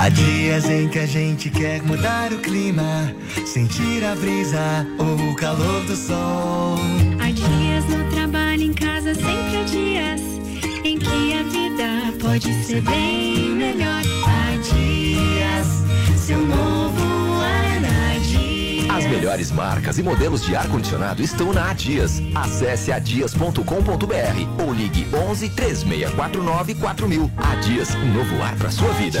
Há dias em que a gente quer mudar o clima, sentir a brisa ou o calor do sol. Há dias no trabalho, em casa, sempre há dias em que a vida pode ser bem melhor. Há dias, seu novo. As melhores marcas e modelos de ar-condicionado estão na Adias. Acesse adias.com.br ou ligue 11 3649 4000. Adias, um novo ar para sua vida.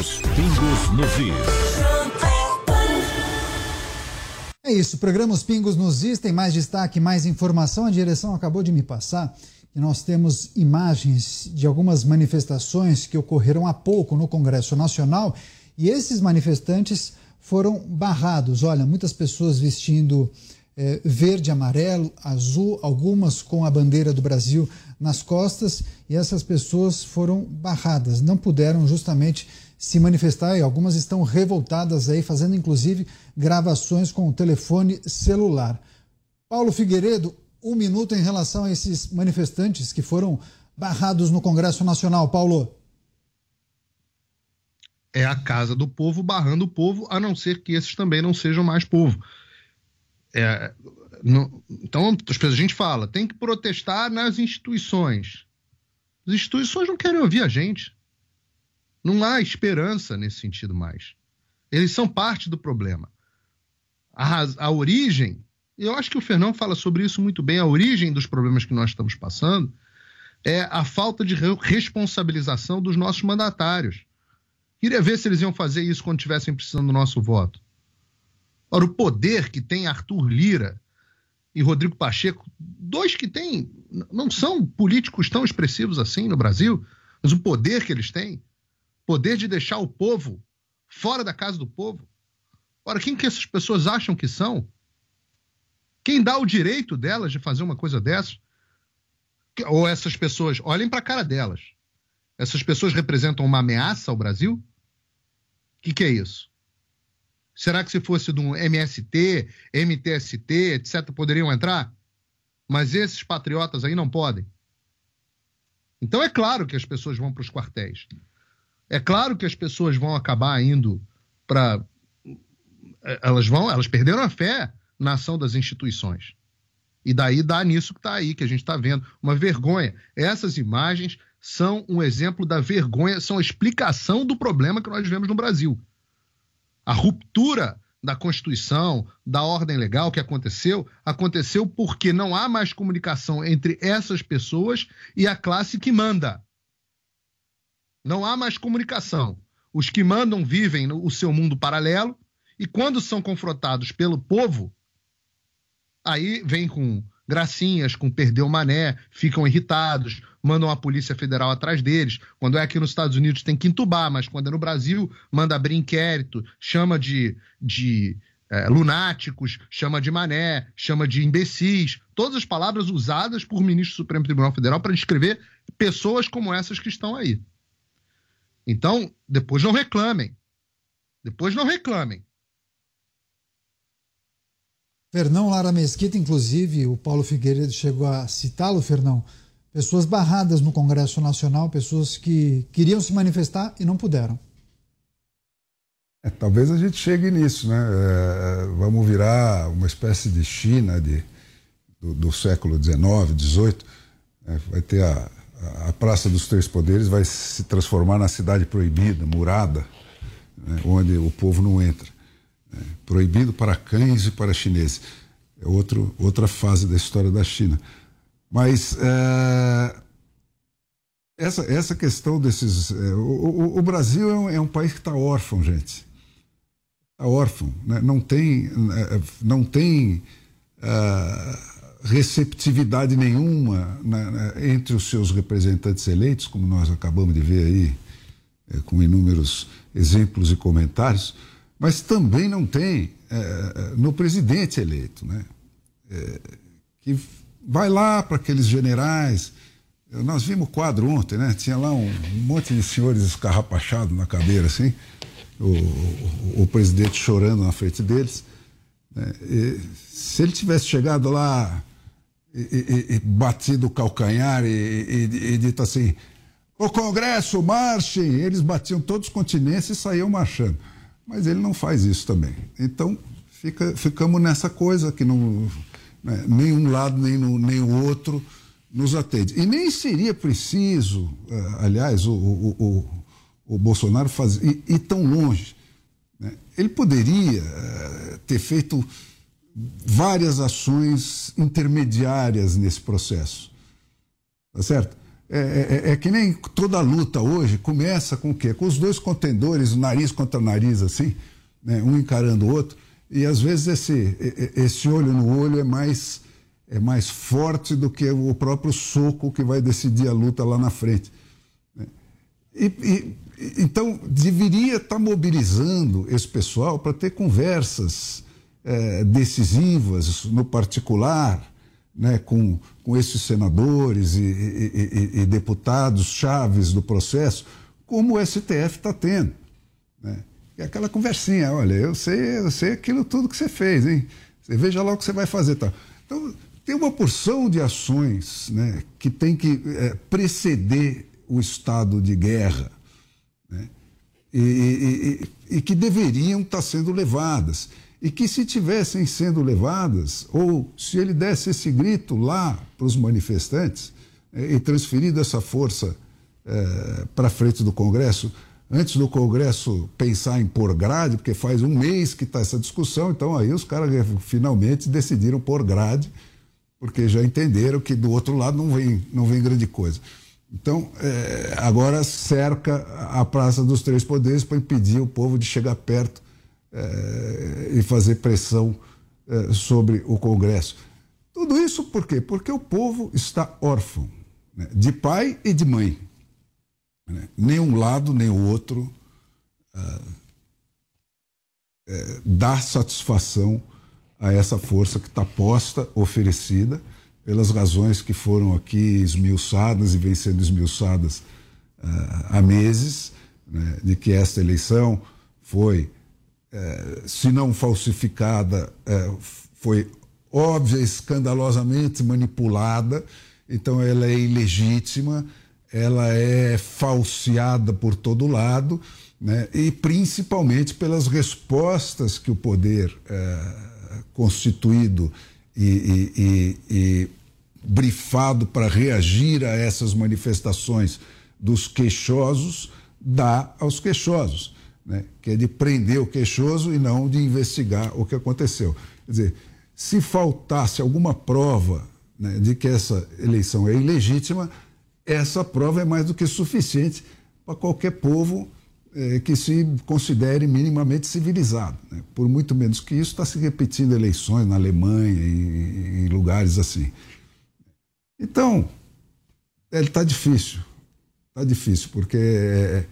Os pingos nos is. É isso, programa Os Pingos nos Is, tem mais destaque, mais informação. A direção acabou de me passar que nós temos imagens de algumas manifestações que ocorreram há pouco no Congresso Nacional e esses manifestantes foram barrados. Olha, muitas pessoas vestindo eh, verde, amarelo, azul, algumas com a bandeira do Brasil nas costas e essas pessoas foram barradas, não puderam justamente se manifestar e algumas estão revoltadas aí, fazendo inclusive gravações com o telefone celular. Paulo Figueiredo, um minuto em relação a esses manifestantes que foram barrados no Congresso Nacional. Paulo. É a casa do povo barrando o povo, a não ser que esses também não sejam mais povo. É, não, então, a gente fala, tem que protestar nas instituições. As instituições não querem ouvir a gente. Não há esperança nesse sentido mais. Eles são parte do problema. A, a origem, eu acho que o Fernão fala sobre isso muito bem, a origem dos problemas que nós estamos passando é a falta de responsabilização dos nossos mandatários. Queria ver se eles iam fazer isso quando estivessem precisando do nosso voto. Ora, o poder que tem Arthur Lira e Rodrigo Pacheco, dois que têm, não são políticos tão expressivos assim no Brasil, mas o poder que eles têm, poder de deixar o povo fora da casa do povo. Ora, quem que essas pessoas acham que são? Quem dá o direito delas de fazer uma coisa dessa? Ou essas pessoas, olhem para a cara delas. Essas pessoas representam uma ameaça ao Brasil? O que, que é isso? Será que se fosse de um MST, MTST, etc., poderiam entrar? Mas esses patriotas aí não podem. Então é claro que as pessoas vão para os quartéis. É claro que as pessoas vão acabar indo para. Elas vão, elas perderam a fé na ação das instituições. E daí dá nisso que está aí, que a gente está vendo. Uma vergonha. Essas imagens são um exemplo da vergonha, são a explicação do problema que nós vivemos no Brasil. A ruptura da Constituição, da ordem legal que aconteceu, aconteceu porque não há mais comunicação entre essas pessoas e a classe que manda. Não há mais comunicação. Os que mandam vivem no- o seu mundo paralelo e quando são confrontados pelo povo, aí vem com gracinhas, com perdeu mané, ficam irritados, mandam a Polícia Federal atrás deles. Quando é aqui nos Estados Unidos tem que entubar, mas quando é no Brasil, manda abrir inquérito, chama de, de eh, lunáticos, chama de mané, chama de imbecis. Todas as palavras usadas por ministro do Supremo Tribunal Federal para descrever pessoas como essas que estão aí. Então, depois não reclamem. Depois não reclamem. Fernão Lara Mesquita, inclusive, o Paulo Figueiredo chegou a citá-lo, Fernão. Pessoas barradas no Congresso Nacional, pessoas que queriam se manifestar e não puderam. É, talvez a gente chegue nisso, né? É, vamos virar uma espécie de China de, do, do século XIX, XVIII. né? Vai ter a, a Praça dos Três Poderes, vai se transformar na cidade proibida, murada, né? onde o povo não entra. né? Proibido para cães e para chineses. É outro, outra fase da história da China. Mas é, essa, essa questão desses. é, o, o- o Brasil é um, é um país que está órfão, gente. Está órfão. né? Não tem, é, não tem receptividade nenhuma na- na- entre os seus representantes eleitos, como nós acabamos de ver aí, é, com inúmeros exemplos e comentários, mas também não tem é, no presidente eleito, né? É, que vai lá para aqueles generais. Nós vimos o quadro ontem, né? Tinha lá um, monte de senhores escarrapachados na cadeira, assim, o, o- o presidente chorando na frente deles. né? Se ele tivesse chegado lá e, e- batido o calcanhar e, dito assim: o Congresso, marchem! Eles batiam todos os continentes e saíam marchando. Mas ele não faz isso também. Então, fica, ficamos nessa coisa que não, né, nem um lado nem, no- nem o outro nos atende. E nem seria preciso, eh, aliás, o, o, o, o Bolsonaro fazer, ir, ir tão longe. né? Ele poderia eh, ter feito várias ações intermediárias nesse processo. Tá certo? É, é- é que nem toda luta hoje começa com o quê? Com os dois contendores, nariz contra nariz, assim, né? um encarando o outro. E às vezes esse, esse olho no olho é mais, é mais forte do que o próprio soco que vai decidir a luta lá na frente. né? E, e- então, deveria estar mobilizando esse pessoal para ter conversas eh, decisivas, no particular, né, com, com esses senadores e, e- e- e deputados chaves do processo, como o STF está tendo. Né? É aquela conversinha, olha, eu sei, eu sei aquilo tudo que você fez, hein? Você veja lá o que você vai fazer. Tá? Então, tem uma porção de ações né, que tem que eh, preceder o estado de guerra né? e, e- e- e que deveriam estar sendo levadas. E que, se tivessem sendo levadas, ou se ele desse esse grito lá para os manifestantes eh, e transferido essa força para frente do Congresso, antes do Congresso pensar em pôr grade, porque faz um mês que está essa discussão, então aí os caras eh, finalmente decidiram pôr grade, porque já entenderam que do outro lado não vem, não vem grande coisa. Então, eh, agora cerca a Praça dos Três Poderes para impedir o povo de chegar perto eh, e fazer pressão eh, sobre o Congresso. Tudo isso por quê? Porque o povo está órfão né, de pai e de mãe. né? Nem um lado, nem o outro eh, dá satisfação a essa força que está posta, oferecida, pelas razões que foram aqui esmiuçadas e vêm sendo esmiuçadas uh, há meses, né, de que esta eleição foi, uh, se não falsificada, uh, foi óbvia, escandalosamente manipulada, então ela é ilegítima, ela é falseada por todo lado, né, e principalmente pelas respostas que o poder constituído e, e, e, e brifado para reagir a essas manifestações dos queixosos dá aos queixosos, né? que é de prender o queixoso e não de investigar o que aconteceu. Quer dizer, se faltasse alguma prova né, de que essa eleição é ilegítima, essa prova é mais do que suficiente para qualquer povo eh, que se considere minimamente civilizado. Né? Por muito menos que isso, está se repetindo eleições na Alemanha e em lugares assim. Então, está difícil. Está difícil, porque é,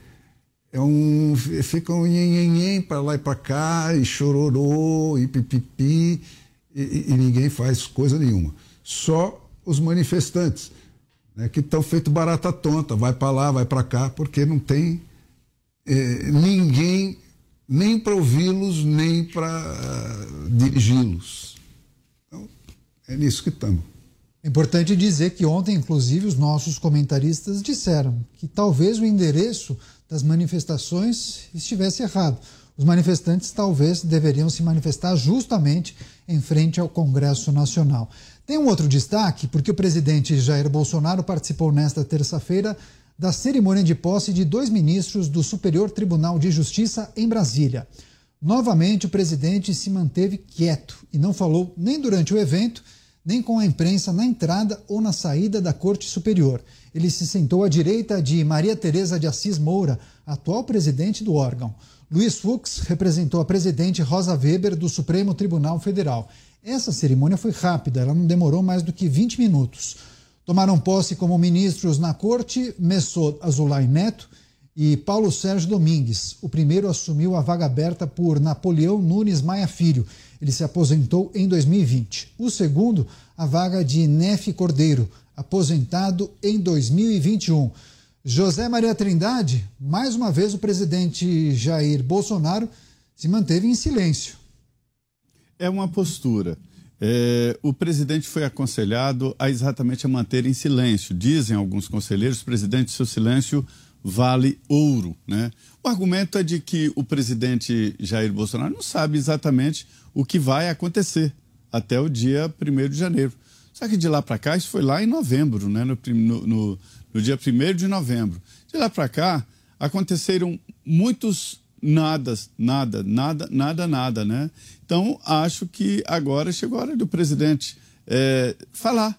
é um. Fica um nhenhenhen para lá e para cá, e chororô, e pipipi, e, e, ninguém faz coisa nenhuma. Só os manifestantes, né, que estão feito barata tonta, vai para lá, vai para cá, porque não tem é, ninguém nem para ouvi-los, nem para uh, dirigi-los. Então, é nisso que estamos. É importante dizer que ontem, inclusive, os nossos comentaristas disseram que talvez o endereço das manifestações estivesse errado. Os manifestantes talvez deveriam se manifestar justamente em frente ao Congresso Nacional. Tem um outro destaque, porque o presidente Jair Bolsonaro participou nesta terça-feira da cerimônia de posse de dois ministros do Superior Tribunal de Justiça em Brasília. Novamente, o presidente se manteve quieto e não falou nem durante o evento nem com a imprensa na entrada ou na saída da Corte Superior. Ele se sentou à direita de Maria Tereza de Assis Moura, atual presidente do órgão. Luiz Fux representou a presidente Rosa Weber do Supremo Tribunal Federal. Essa cerimônia foi rápida, ela não demorou mais do que 20 minutos. Tomaram posse como ministros na corte Messot Azulay Neto e Paulo Sérgio Domingues. O primeiro assumiu a vaga aberta por Napoleão Nunes Maia Filho ele se aposentou em 2020. O segundo, a vaga de Nefe Cordeiro, aposentado em 2021. José Maria Trindade, mais uma vez o presidente Jair Bolsonaro se manteve em silêncio. É uma postura. É, o presidente foi aconselhado a exatamente a manter em silêncio. Dizem alguns conselheiros, presidente, seu silêncio vale ouro. Né? O argumento é de que o presidente Jair Bolsonaro não sabe exatamente o que vai acontecer até o dia 1 de janeiro. Só que de lá para cá, isso foi lá em novembro, né? no, no, no dia 1 de novembro. De lá para cá, aconteceram muitos nadas, nada, nada, nada, nada, né? Então, acho que agora chegou a hora do presidente é, falar.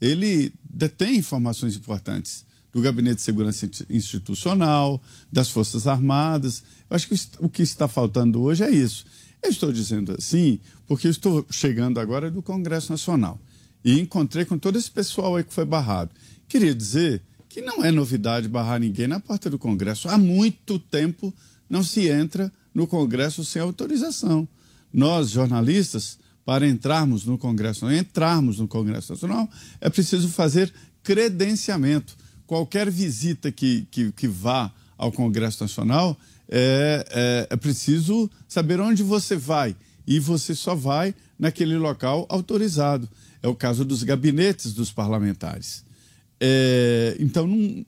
Ele detém informações importantes do Gabinete de Segurança Institucional, das Forças Armadas. Eu acho que o que está faltando hoje é isso. Eu estou dizendo assim porque estou chegando agora do Congresso Nacional e encontrei com todo esse pessoal aí que foi barrado. Queria dizer que não é novidade barrar ninguém na porta do Congresso. Há muito tempo não se entra no Congresso sem autorização. Nós, jornalistas, para entrarmos no Congresso, entrarmos no Congresso Nacional, é preciso fazer credenciamento. Qualquer visita que, que, que vá ao Congresso Nacional é, é, é preciso saber onde você vai e você só vai naquele local autorizado. É o caso dos gabinetes dos parlamentares. É, então, não,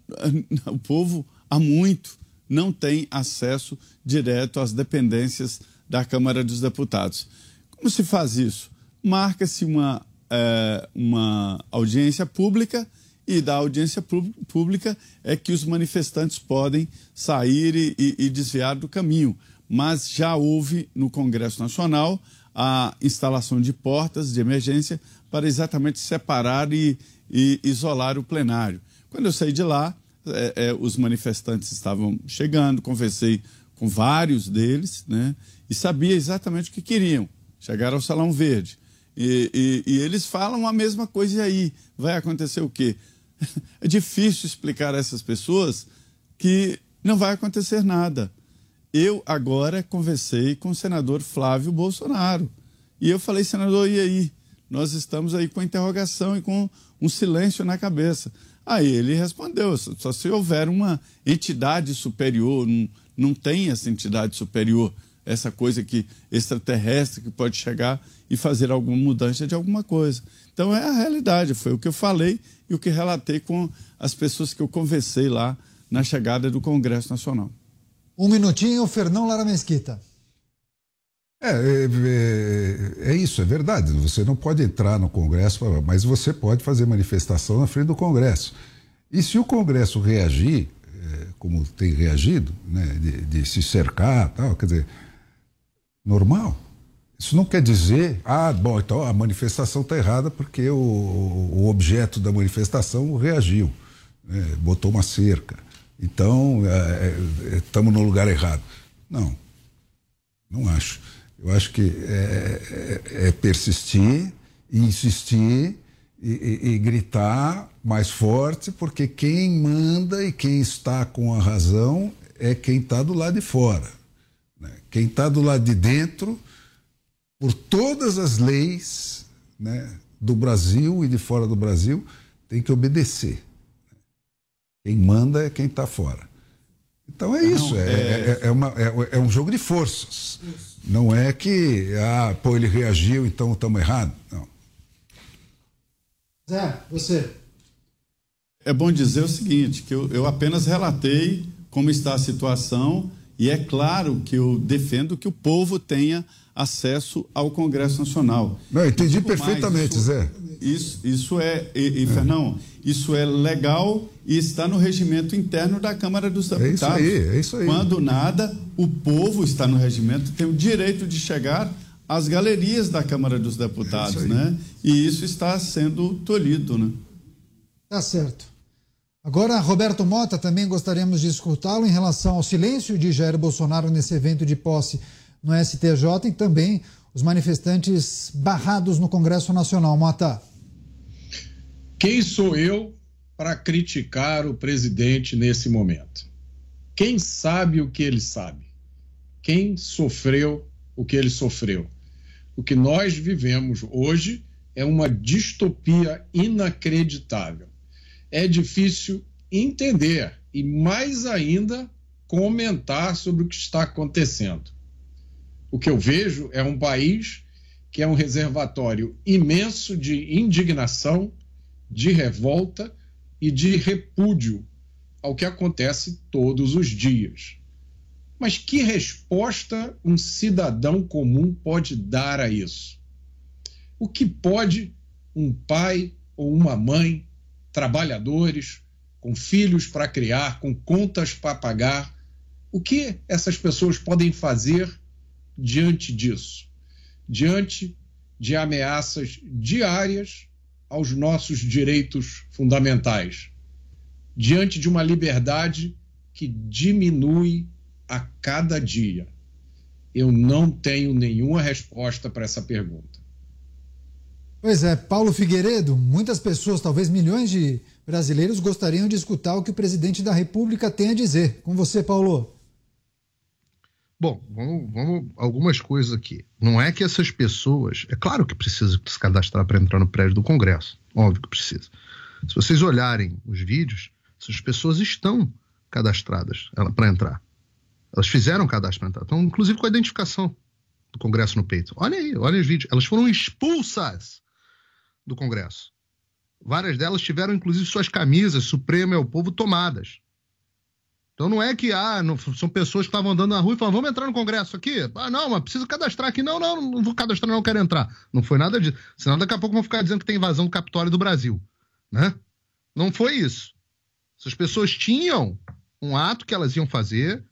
o povo há muito não tem acesso direto às dependências da Câmara dos Deputados. Como se faz isso? Marca-se uma, é, uma audiência pública e da audiência pública é que os manifestantes podem sair e, e, e, desviar do caminho. Mas já houve no Congresso Nacional a instalação de portas de emergência para exatamente separar e, e isolar o plenário. Quando eu saí de lá, é, é, os manifestantes estavam chegando, conversei com vários deles, né, e sabia exatamente o que queriam. Chegaram ao Salão Verde. E, e, e, eles falam a mesma coisa e aí vai acontecer o quê? é difícil explicar a essas pessoas que não vai acontecer nada. Eu agora conversei com o senador Flávio Bolsonaro E eu falei, senador, e aí? Nós estamos aí com a interrogação e com um silêncio na cabeça. Aí ele respondeu: só se houver uma entidade superior, não, não tem essa entidade superior, essa coisa que extraterrestre que pode chegar e fazer alguma mudança de alguma coisa. Então é a realidade, foi o que eu falei e o que relatei com as pessoas que eu conversei lá na chegada do Congresso Nacional. Um minutinho, Fernão Lara Mesquita. É, é, é, é isso, é verdade. Você não pode entrar no Congresso, mas você pode fazer manifestação na frente do Congresso. E se o Congresso reagir, é, como tem reagido, né, de, de se cercar, tal, quer dizer, normal. Isso não quer dizer, ah, bom, então a manifestação está errada porque o, o objeto da manifestação reagiu, né, botou uma cerca. Então, estamos no lugar errado. Não, não acho. Eu acho que é, é, é persistir, insistir e, e, e, gritar mais forte, porque quem manda e quem está com a razão é quem está do lado de fora. Né? Quem está do lado de dentro, por todas as leis né, do Brasil e de fora do Brasil, tem que obedecer. Quem manda é quem está fora. Então é isso, é, é, é, uma, é, um jogo de forças. Não é que, ah, pô, ele reagiu, então estamos errados. Não. Zé, você. É bom dizer o seguinte, que eu, eu apenas relatei como está a situação e é claro que eu defendo que o povo tenha acesso ao Congresso Nacional. Não, entendi perfeitamente, mais, isso, Zé. Isso, isso é, e, e é. Fernão, isso é legal e está no regimento interno da Câmara dos Deputados. É isso aí, é isso aí. Quando nada, o povo está no regimento, tem o direito de chegar às galerias da Câmara dos Deputados, é né? E isso está sendo tolhido, né? Tá certo. Agora, Roberto Mota, também gostaríamos de escutá-lo em relação ao silêncio de Jair Bolsonaro nesse evento de posse no STJ e também os manifestantes barrados no Congresso Nacional. Mota. Quem sou eu para criticar o presidente nesse momento? Quem sabe o que ele sabe? Quem sofreu o que ele sofreu? O que nós vivemos hoje é uma distopia inacreditável. É difícil entender e, mais ainda, comentar sobre o que está acontecendo. O que eu vejo é um país que é um reservatório imenso de indignação, de revolta e de repúdio ao que acontece todos os dias. Mas que resposta um cidadão comum pode dar a isso? O que pode um pai ou uma mãe, trabalhadores, com filhos para criar, com contas para pagar, o que essas pessoas podem fazer diante disso, diante de ameaças diárias aos nossos direitos fundamentais, diante de uma liberdade que diminui a cada dia? Eu não tenho nenhuma resposta para essa pergunta. Pois é, Paulo Figueiredo, muitas pessoas, talvez milhões de brasileiros, gostariam de escutar o que o presidente da República tem a dizer. Com você, Paulo. Bom, vamos, vamos, algumas coisas aqui. Não é que essas pessoas. É claro que precisa se cadastrar para entrar no prédio do Congresso. Óbvio que precisa. Se vocês olharem os vídeos, essas pessoas estão cadastradas para entrar. Elas fizeram cadastro para entrar. Então, inclusive com a identificação do Congresso no peito. Olha aí, olha os vídeos. Elas foram expulsas do Congresso. Várias delas tiveram, inclusive, suas camisas Supremo é o Povo tomadas. Então não é que ah, não, são pessoas que estavam andando na rua e falaram, vamos entrar no Congresso aqui? Ah, não, mas precisa cadastrar aqui. Não, não, não vou cadastrar, não quero entrar. Não foi nada disso. Senão daqui a pouco vão ficar dizendo que tem invasão do Capitólio do Brasil. Né? Não foi isso. Essas pessoas tinham um ato que elas iam fazer,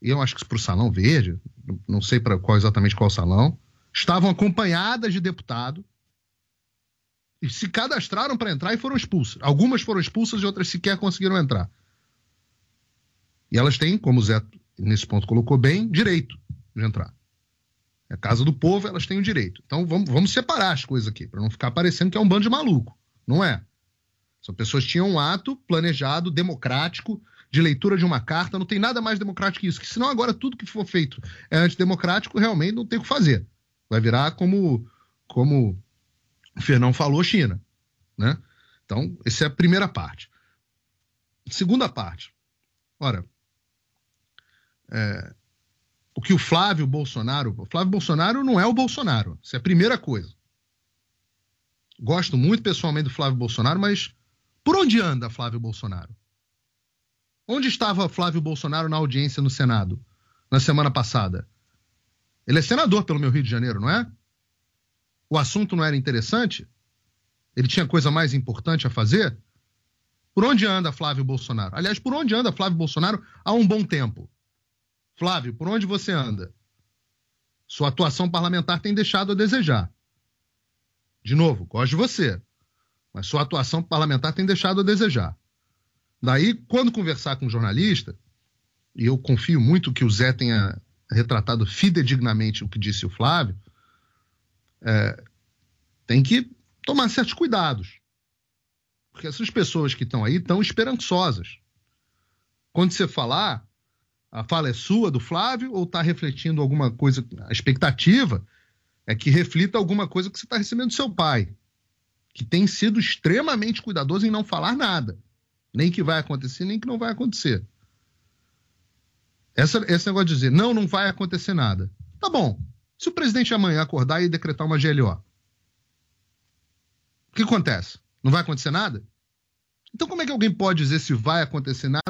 iam acho que para o Salão Verde, não sei para qual exatamente qual salão, estavam acompanhadas de deputado e se cadastraram para entrar e foram expulsas. Algumas foram expulsas e outras sequer conseguiram entrar. E elas têm, como o Zé nesse ponto colocou bem, direito de entrar. É a casa do povo, elas têm o direito. Então vamos, vamos separar as coisas aqui, para não ficar parecendo que é um bando de maluco. Não é. São pessoas que tinham um ato planejado, democrático, de leitura de uma carta. Não tem nada mais democrático que isso. Que senão agora tudo que for feito é antidemocrático, realmente não tem o que fazer. Vai virar como, como o Fernão falou, China. Né? Então, essa é a primeira parte. Segunda parte. Ora, é, o que o Flávio Bolsonaro. O Flávio Bolsonaro não é o Bolsonaro. Isso é a primeira coisa. Gosto muito pessoalmente do Flávio Bolsonaro, mas por onde anda Flávio Bolsonaro? Onde estava Flávio Bolsonaro na audiência no Senado na semana passada? Ele é senador pelo meu Rio de Janeiro, não é? O assunto não era interessante? Ele tinha coisa mais importante a fazer? Por onde anda Flávio Bolsonaro? Aliás, por onde anda Flávio Bolsonaro há um bom tempo? Flávio, por onde você anda? Sua atuação parlamentar tem deixado a desejar. De novo, gosto de você, mas sua atuação parlamentar tem deixado a desejar. Daí, quando conversar com um jornalista, e eu confio muito que o Zé tenha retratado fidedignamente o que disse o Flávio, é, tem que tomar certos cuidados. Porque essas pessoas que estão aí estão esperançosas. Quando você falar, a fala é sua, do Flávio, ou está refletindo alguma coisa, a expectativa é que reflita alguma coisa que você está recebendo do seu pai, que tem sido extremamente cuidadoso em não falar nada. Nem que vai acontecer, nem que não vai acontecer. Essa, esse negócio de dizer, não, não vai acontecer nada. Tá bom. Se o presidente amanhã acordar e decretar uma GLO, o que acontece? Não vai acontecer nada? Então como é que alguém pode dizer se vai acontecer nada?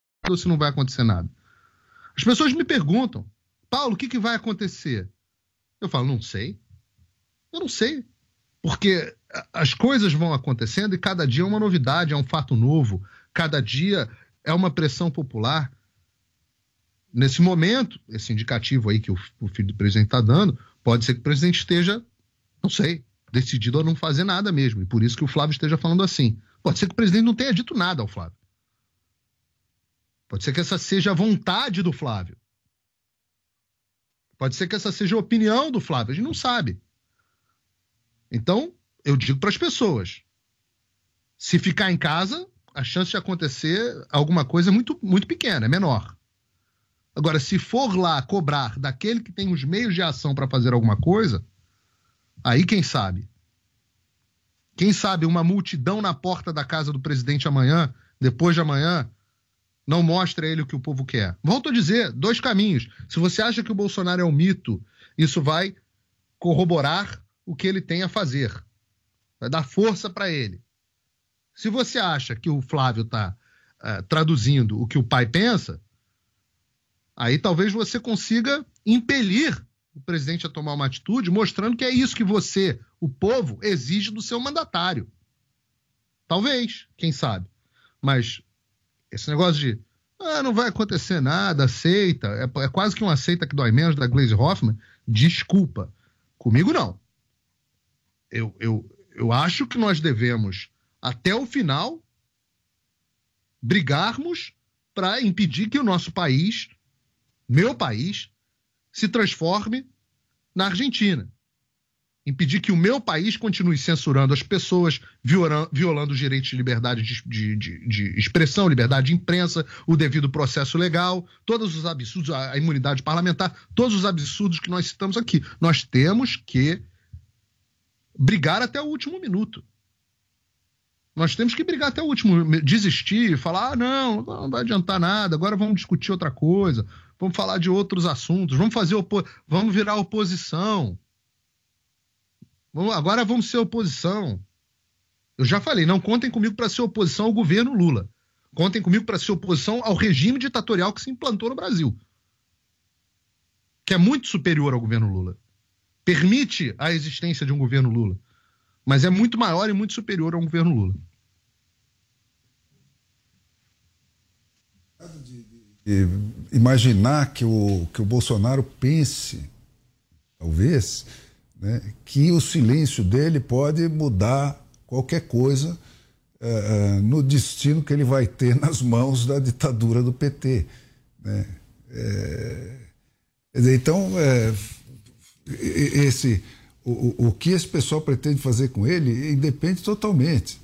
Ou se não vai acontecer nada. As pessoas me perguntam, Paulo, o que, que vai acontecer? Eu falo, não sei. Eu não sei. Porque as coisas vão acontecendo e cada dia é uma novidade, é um fato novo. Cada dia é uma pressão popular. Nesse momento, esse indicativo aí que o, o filho do presidente está dando, pode ser que o presidente esteja, não sei, decidido a não fazer nada mesmo. E por isso que o Flávio esteja falando assim. Pode ser que o presidente não tenha dito nada ao Flávio. Pode ser que essa seja a vontade do Flávio. Pode ser que essa seja a opinião do Flávio. A gente não sabe. Então, eu digo para as pessoas: se ficar em casa, a chance de acontecer alguma coisa é muito, muito pequena, é menor. Agora, se for lá cobrar daquele que tem os meios de ação para fazer alguma coisa, aí quem sabe? Quem sabe uma multidão na porta da casa do presidente amanhã, depois de amanhã, não mostra ele o que o povo quer. Volto a dizer, dois caminhos. Se você acha que o Bolsonaro é um mito, isso vai corroborar o que ele tem a fazer. Vai dar força para ele. Se você acha que o Flávio está traduzindo o que o pai pensa, aí talvez você consiga impelir o presidente a tomar uma atitude, mostrando que é isso que você, o povo, exige do seu mandatário. Talvez, quem sabe. Mas esse negócio de ah, não vai acontecer nada, aceita, é, é quase que uma aceita que dói menos da Glaze Hoffman, desculpa. Comigo não. Eu, eu, eu acho que nós devemos, até o final, brigarmos para impedir que o nosso país, meu país, se transforme na Argentina. Impedir que o meu país continue censurando as pessoas, viola- violando os direitos de liberdade de, de- de- de expressão, liberdade de imprensa, o devido processo legal, todos os absurdos, a, a imunidade parlamentar, todos os absurdos que nós citamos aqui. Nós temos que brigar até o último minuto. Nós temos que brigar até o último, desistir, falar, ah, não, não vai adiantar nada, agora vamos discutir outra coisa, vamos falar de outros assuntos, vamos fazer, vamos virar oposição. Agora vamos ser oposição. Eu já falei, não contem comigo para ser oposição ao governo Lula. Contem comigo para ser oposição ao regime ditatorial que se implantou no Brasil. Que é muito superior ao governo Lula. Permite a existência de um governo Lula. Mas é muito maior e muito superior ao governo Lula. E imaginar que o, que o Bolsonaro pense, talvez, né, que o silêncio dele pode mudar qualquer coisa eh, no destino que ele vai ter nas mãos da ditadura do PT. Né? Dizer, então, e- esse, o, o- que esse pessoal pretende fazer com ele independe totalmente.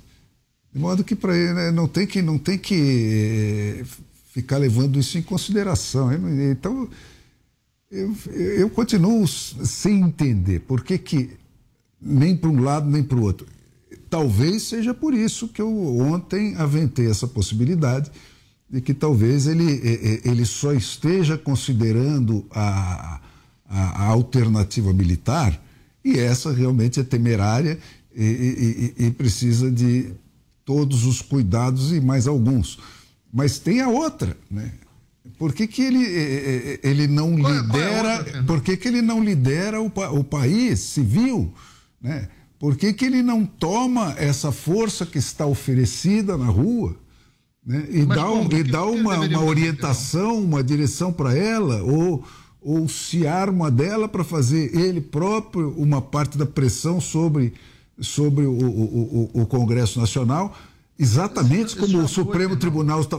De modo que para ele né, não tem que não tem que ficar levando isso em consideração. Então eu, eu continuo sem entender por que, que nem para um lado nem para o outro. Talvez seja por isso que eu ontem aventei essa possibilidade de que talvez ele, ele só esteja considerando a, a, a alternativa militar e essa realmente é temerária e, e- e- e precisa de todos os cuidados e mais alguns. Mas tem a outra, né? Por que, que ele, eh, eh, ele não lidera? por que, que ele não lidera o, o país civil? Né? Por que, que ele não toma essa força que está oferecida na rua? né? E Mas dá, como? e dá uma, uma orientação, uma direção para ela, ou, ou se arma dela para fazer ele próprio uma parte da pressão sobre, sobre o, o, o, o Congresso Nacional, exatamente como o Supremo Tribunal está,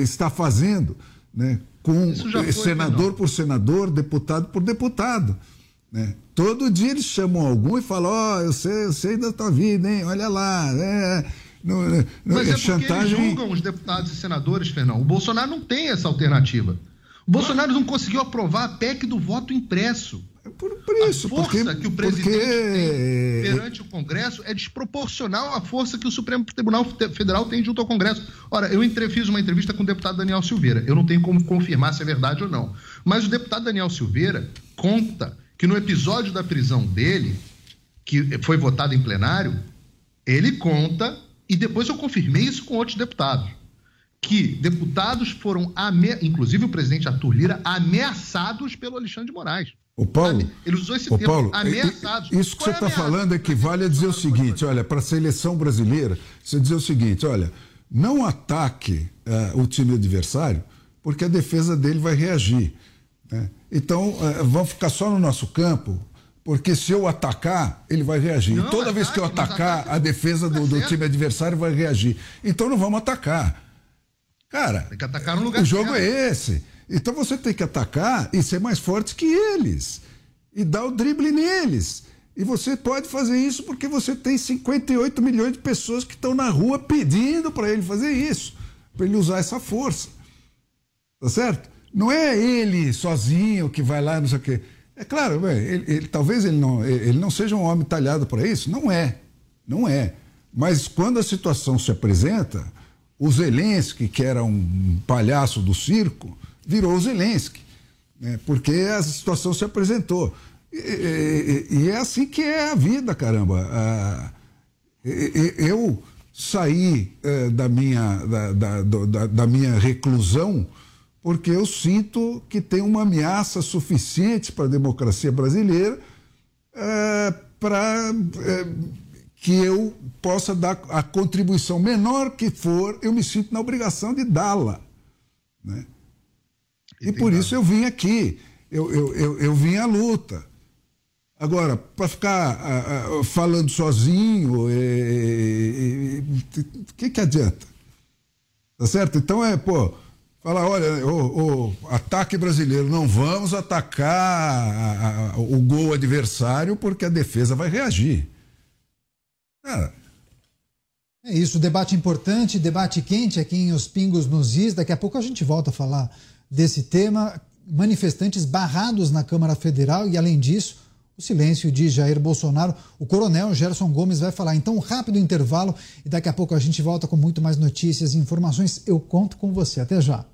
está fazendo, né? com senador por senador, deputado por deputado. Né? Todo dia eles chamam algum e falam: Ó, eu, sei, eu sei da tua vida, hein? Olha lá. É, não, não, Mas é, porque chantagem. eles julgam os deputados e senadores, Fernão. O Bolsonaro não tem essa alternativa. O Bolsonaro não conseguiu aprovar a PEC do voto impresso. Por isso, a força porque- que o presidente porque- tem perante o Congresso é desproporcional à força que o Supremo Tribunal Federal tem junto ao Congresso. Ora, eu fiz uma entrevista com o deputado Daniel Silveira. Eu não tenho como confirmar se é verdade ou não. Mas o deputado Daniel Silveira conta que no episódio da prisão dele, que foi votado em plenário, ele conta, e depois eu confirmei isso com outros deputados, que deputados foram, inclusive o presidente Arthur Lira, ameaçados pelo Alexandre de Moraes. Ô Paulo, Ele usou esse ô termo, Paulo, ameaçados. isso que Qual você é está ameaça? falando equivale a dizer o seguinte: olha, para a seleção brasileira, você dizer o seguinte: olha, não ataque eh, o time adversário, porque a defesa dele vai reagir. né? Então, eh, vamos ficar só no nosso campo, porque se eu atacar, ele vai reagir. Não, e toda vez que eu atacar, ataque a defesa do, do certo. time adversário vai reagir. Então, não vamos atacar. Cara, o jogo certo. é esse. Então você tem que atacar e ser mais forte que eles. E dar o drible neles. E você pode fazer isso porque você tem 58 milhões de pessoas que estão na rua pedindo para ele fazer isso. Para ele usar essa força. Tá certo? Não é ele sozinho que vai lá, não sei o quê. É claro, ele, ele- talvez ele não, ele não seja um homem talhado para isso. Não é. Não é. Mas quando a situação se apresenta, o Zelensky, que era um palhaço do circo, virou Zelensky. né? Porque a situação se apresentou. E, e- e- é assim que é a vida, caramba. Ah, eu saí eh, da, minha, da, da- da- da minha reclusão porque eu sinto que tem uma ameaça suficiente para a democracia brasileira para que eu possa dar a contribuição menor que for, eu me sinto na obrigação de dá-la. né? E por isso eu vim aqui, eu, eu, eu, eu vim à luta. Agora, para ficar ah, ah, falando sozinho, o que, que adianta? Tá certo? Então é, pô, falar, olha, o, o ataque brasileiro, não vamos atacar a- a- o gol adversário porque a defesa vai reagir. Cara, É isso, debate importante, debate quente aqui em Os Pingos nos Is. Daqui a pouco a gente volta a falar desse tema. Manifestantes barrados na Câmara Federal e, além disso, o silêncio de Jair Bolsonaro. O coronel Gerson Gomes vai falar. Então, um rápido intervalo e daqui a pouco a gente volta com muito mais notícias e informações. Eu conto com você. Até já.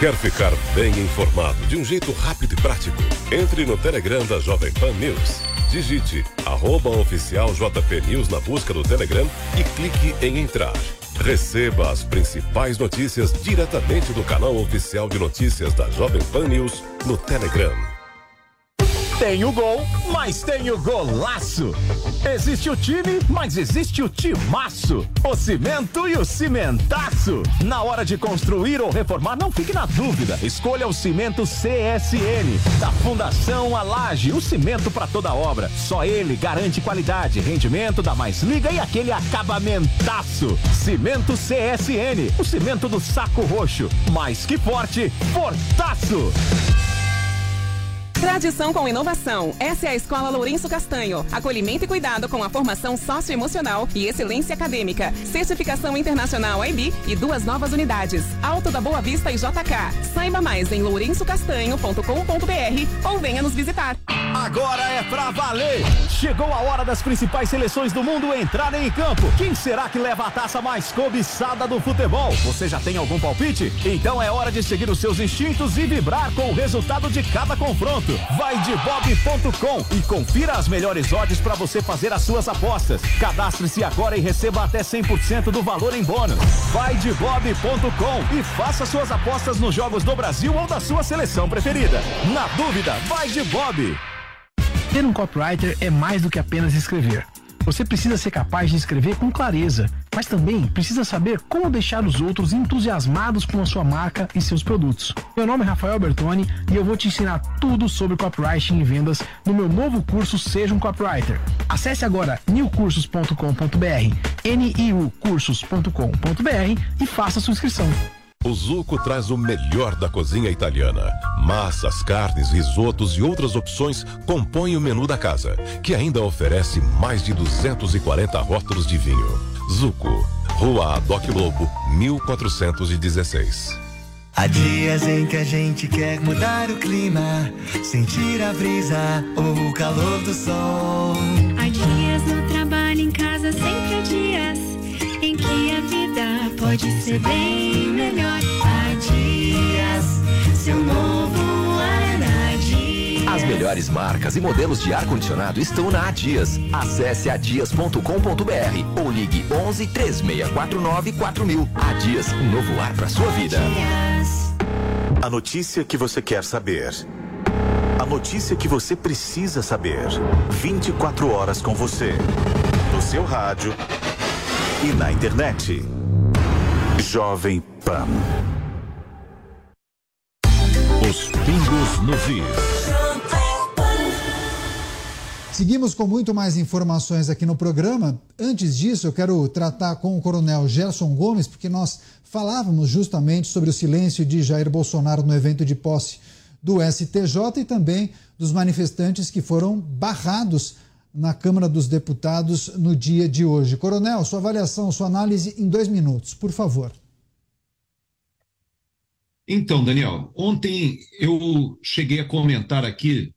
Quer ficar bem informado de um jeito rápido e prático? Entre no Telegram da Jovem Pan News. Digite arroba oficial JP News na busca do Telegram e clique em entrar. Receba as principais notícias diretamente do canal oficial de notícias da Jovem Pan News no Telegram. Tem o gol, mas tem o golaço. Existe o time, mas existe o timaço. O cimento e o cimentaço. Na hora de construir ou reformar, não fique na dúvida. Escolha o cimento CSN, da Fundação Alage, o cimento para toda obra. Só ele garante qualidade, rendimento, dá mais liga e aquele acabamentaço. Cimento CSN, o cimento do saco roxo. Mais que forte, fortaço. Tradição com inovação. Essa é a Escola Lourenço Castanho. Acolhimento e cuidado com a formação socioemocional e excelência acadêmica. Certificação internacional IB e duas novas unidades. Alto da Boa Vista e JK. Saiba mais em lourençocastanho.com.br ou venha nos visitar. Agora é pra valer! Chegou a hora das principais seleções do mundo entrarem em campo. Quem será que leva a taça mais cobiçada do futebol? Você já tem algum palpite? Então é hora de seguir os seus instintos e vibrar com o resultado de cada confronto. Vai de bob.com e confira as melhores odds para você fazer as suas apostas. Cadastre-se agora e receba até 100% do valor em bônus. Vai de bob.com e faça suas apostas nos jogos do Brasil ou da sua seleção preferida. Na dúvida, vai de Bob. Ter um copywriter é mais do que apenas escrever. Você precisa ser capaz de escrever com clareza, mas também precisa saber como deixar os outros entusiasmados com a sua marca e seus produtos. Meu nome é Rafael Bertoni e eu vou te ensinar tudo sobre copywriting e vendas no meu novo curso Seja um Copywriter. Acesse agora newcursos.com.br, niucursos.com.br e faça sua inscrição. O Zuco traz o melhor da cozinha italiana. Massas, carnes, risotos e outras opções compõem o menu da casa, que ainda oferece mais de 240 rótulos de vinho. Zuco, Rua Adoc Lobo, 1416. Há dias em que a gente quer mudar o clima, sentir a brisa ou o calor do sol. Há dias no trabalho, em casa, sempre há dias vida pode ser bem melhor. Há dias, seu novo ar na Dias. As melhores marcas e modelos de ar-condicionado estão na Adias. Acesse adias.com.br ou ligue 11 3649 4000. Adias, um novo ar para sua vida. A notícia que você quer saber. A notícia que você precisa saber. 24 horas com você. No seu rádio e na internet. Jovem Pan. Os pingos nos is. Seguimos com muito mais informações aqui no programa. Antes disso, eu quero tratar com o Coronel Gerson Gomes, porque nós falávamos justamente sobre o silêncio de Jair Bolsonaro no evento de posse do STJ e também dos manifestantes que foram barrados na Câmara dos Deputados no dia de hoje. Coronel, sua avaliação, sua análise em dois minutos, por favor. Então, Daniel, ontem eu cheguei a comentar aqui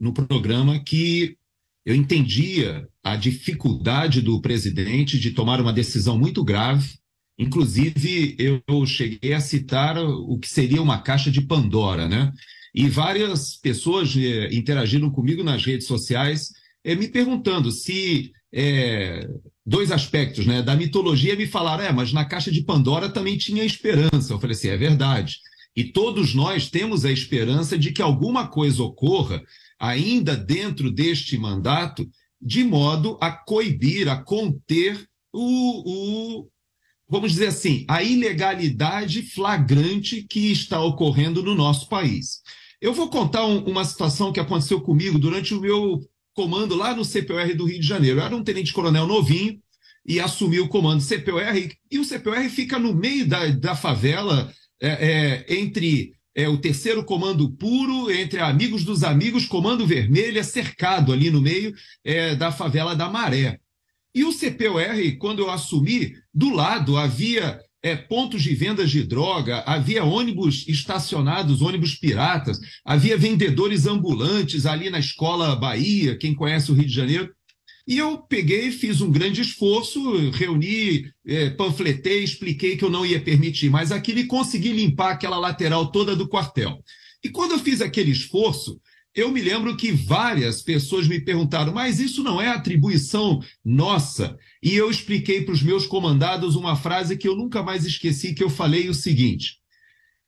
no programa que eu entendia a dificuldade do presidente de tomar uma decisão muito grave. Inclusive, eu cheguei a citar o que seria uma caixa de Pandora, né? E várias pessoas eh, interagiram comigo nas redes sociais, eh, me perguntando se eh, dois aspectos, né? Da mitologia me falaram, é, mas na caixa de Pandora também tinha esperança. Eu falei assim, é verdade. E todos nós temos a esperança de que alguma coisa ocorra ainda dentro deste mandato, de modo a coibir, a conter o, o, vamos dizer assim, a ilegalidade flagrante que está ocorrendo no nosso país. Eu vou contar um, uma situação que aconteceu comigo durante o meu comando lá no CPOR do Rio de Janeiro. Era um tenente-coronel novinho e assumi o comando CPOR, e o CPOR fica no meio da, da favela, é, é, entre é, o terceiro comando puro, entre amigos dos amigos, comando vermelho, é cercado ali no meio é, da favela da Maré. E o CPOR, quando eu assumi, do lado havia é, pontos de vendas de droga, havia ônibus estacionados, ônibus piratas, havia vendedores ambulantes ali na Escola Bahia, quem conhece o Rio de Janeiro. E eu peguei, fiz um grande esforço, reuni, eh, panfletei, expliquei que eu não ia permitir mais aquilo e consegui limpar aquela lateral toda do quartel. E quando eu fiz aquele esforço, eu me lembro que várias pessoas me perguntaram, mas isso não é atribuição nossa? E eu expliquei para os meus comandados uma frase que eu nunca mais esqueci, que eu falei o seguinte: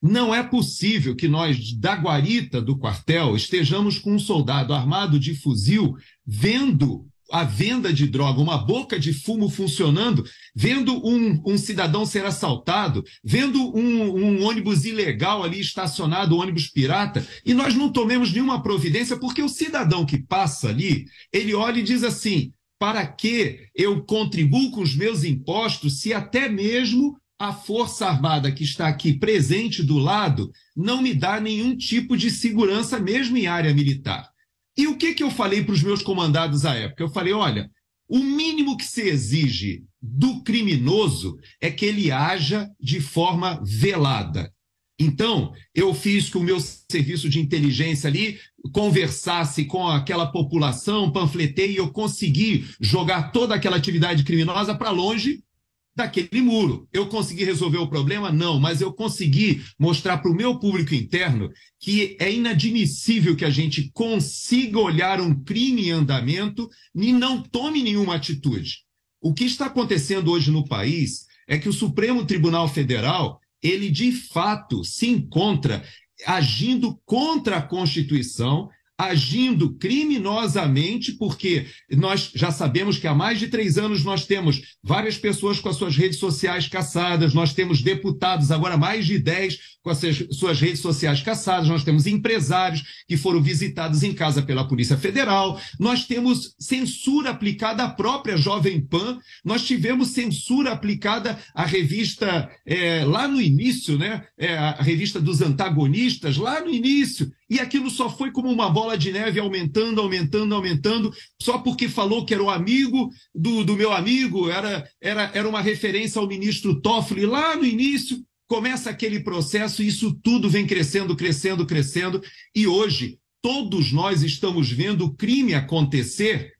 não é possível que nós, da guarita do quartel, estejamos com um soldado armado de fuzil vendo a venda de droga, uma boca de fumo funcionando, vendo um, um cidadão ser assaltado, vendo um, um, ônibus ilegal ali estacionado, um ônibus pirata, e nós não tomemos nenhuma providência, porque o cidadão que passa ali, ele olha e diz assim: para que eu contribuo com os meus impostos se até mesmo a Força Armada que está aqui presente do lado não me dá nenhum tipo de segurança, mesmo em área militar? E o que, que eu falei para os meus comandados à época? Eu falei: olha, o mínimo que se exige do criminoso é que ele haja de forma velada. Então, eu fiz que o meu serviço de inteligência ali conversasse com aquela população, panfletei e eu consegui jogar toda aquela atividade criminosa para longe daquele muro. Eu consegui resolver o problema? Não, mas eu consegui mostrar para o meu público interno que é inadmissível que a gente consiga olhar um crime em andamento e não tome nenhuma atitude. O que está acontecendo hoje no país é que o Supremo Tribunal Federal, ele de fato se encontra agindo contra a Constituição agindo criminosamente, porque nós já sabemos que há mais de três anos nós temos várias pessoas com as suas redes sociais caçadas, nós temos deputados, agora mais de dez, com as suas redes sociais caçadas, nós temos empresários que foram visitados em casa pela Polícia Federal, nós temos censura aplicada à própria Jovem Pan, nós tivemos censura aplicada à revista é, lá no início, né? É, a revista dos antagonistas, lá no início. E aquilo só foi como uma bola de neve aumentando, aumentando, aumentando, só porque falou que era o amigo do, do meu amigo, era, era, era uma referência ao ministro Toffoli lá no início. Começa aquele processo e isso tudo vem crescendo, crescendo, crescendo. E hoje, todos nós estamos vendo o crime acontecer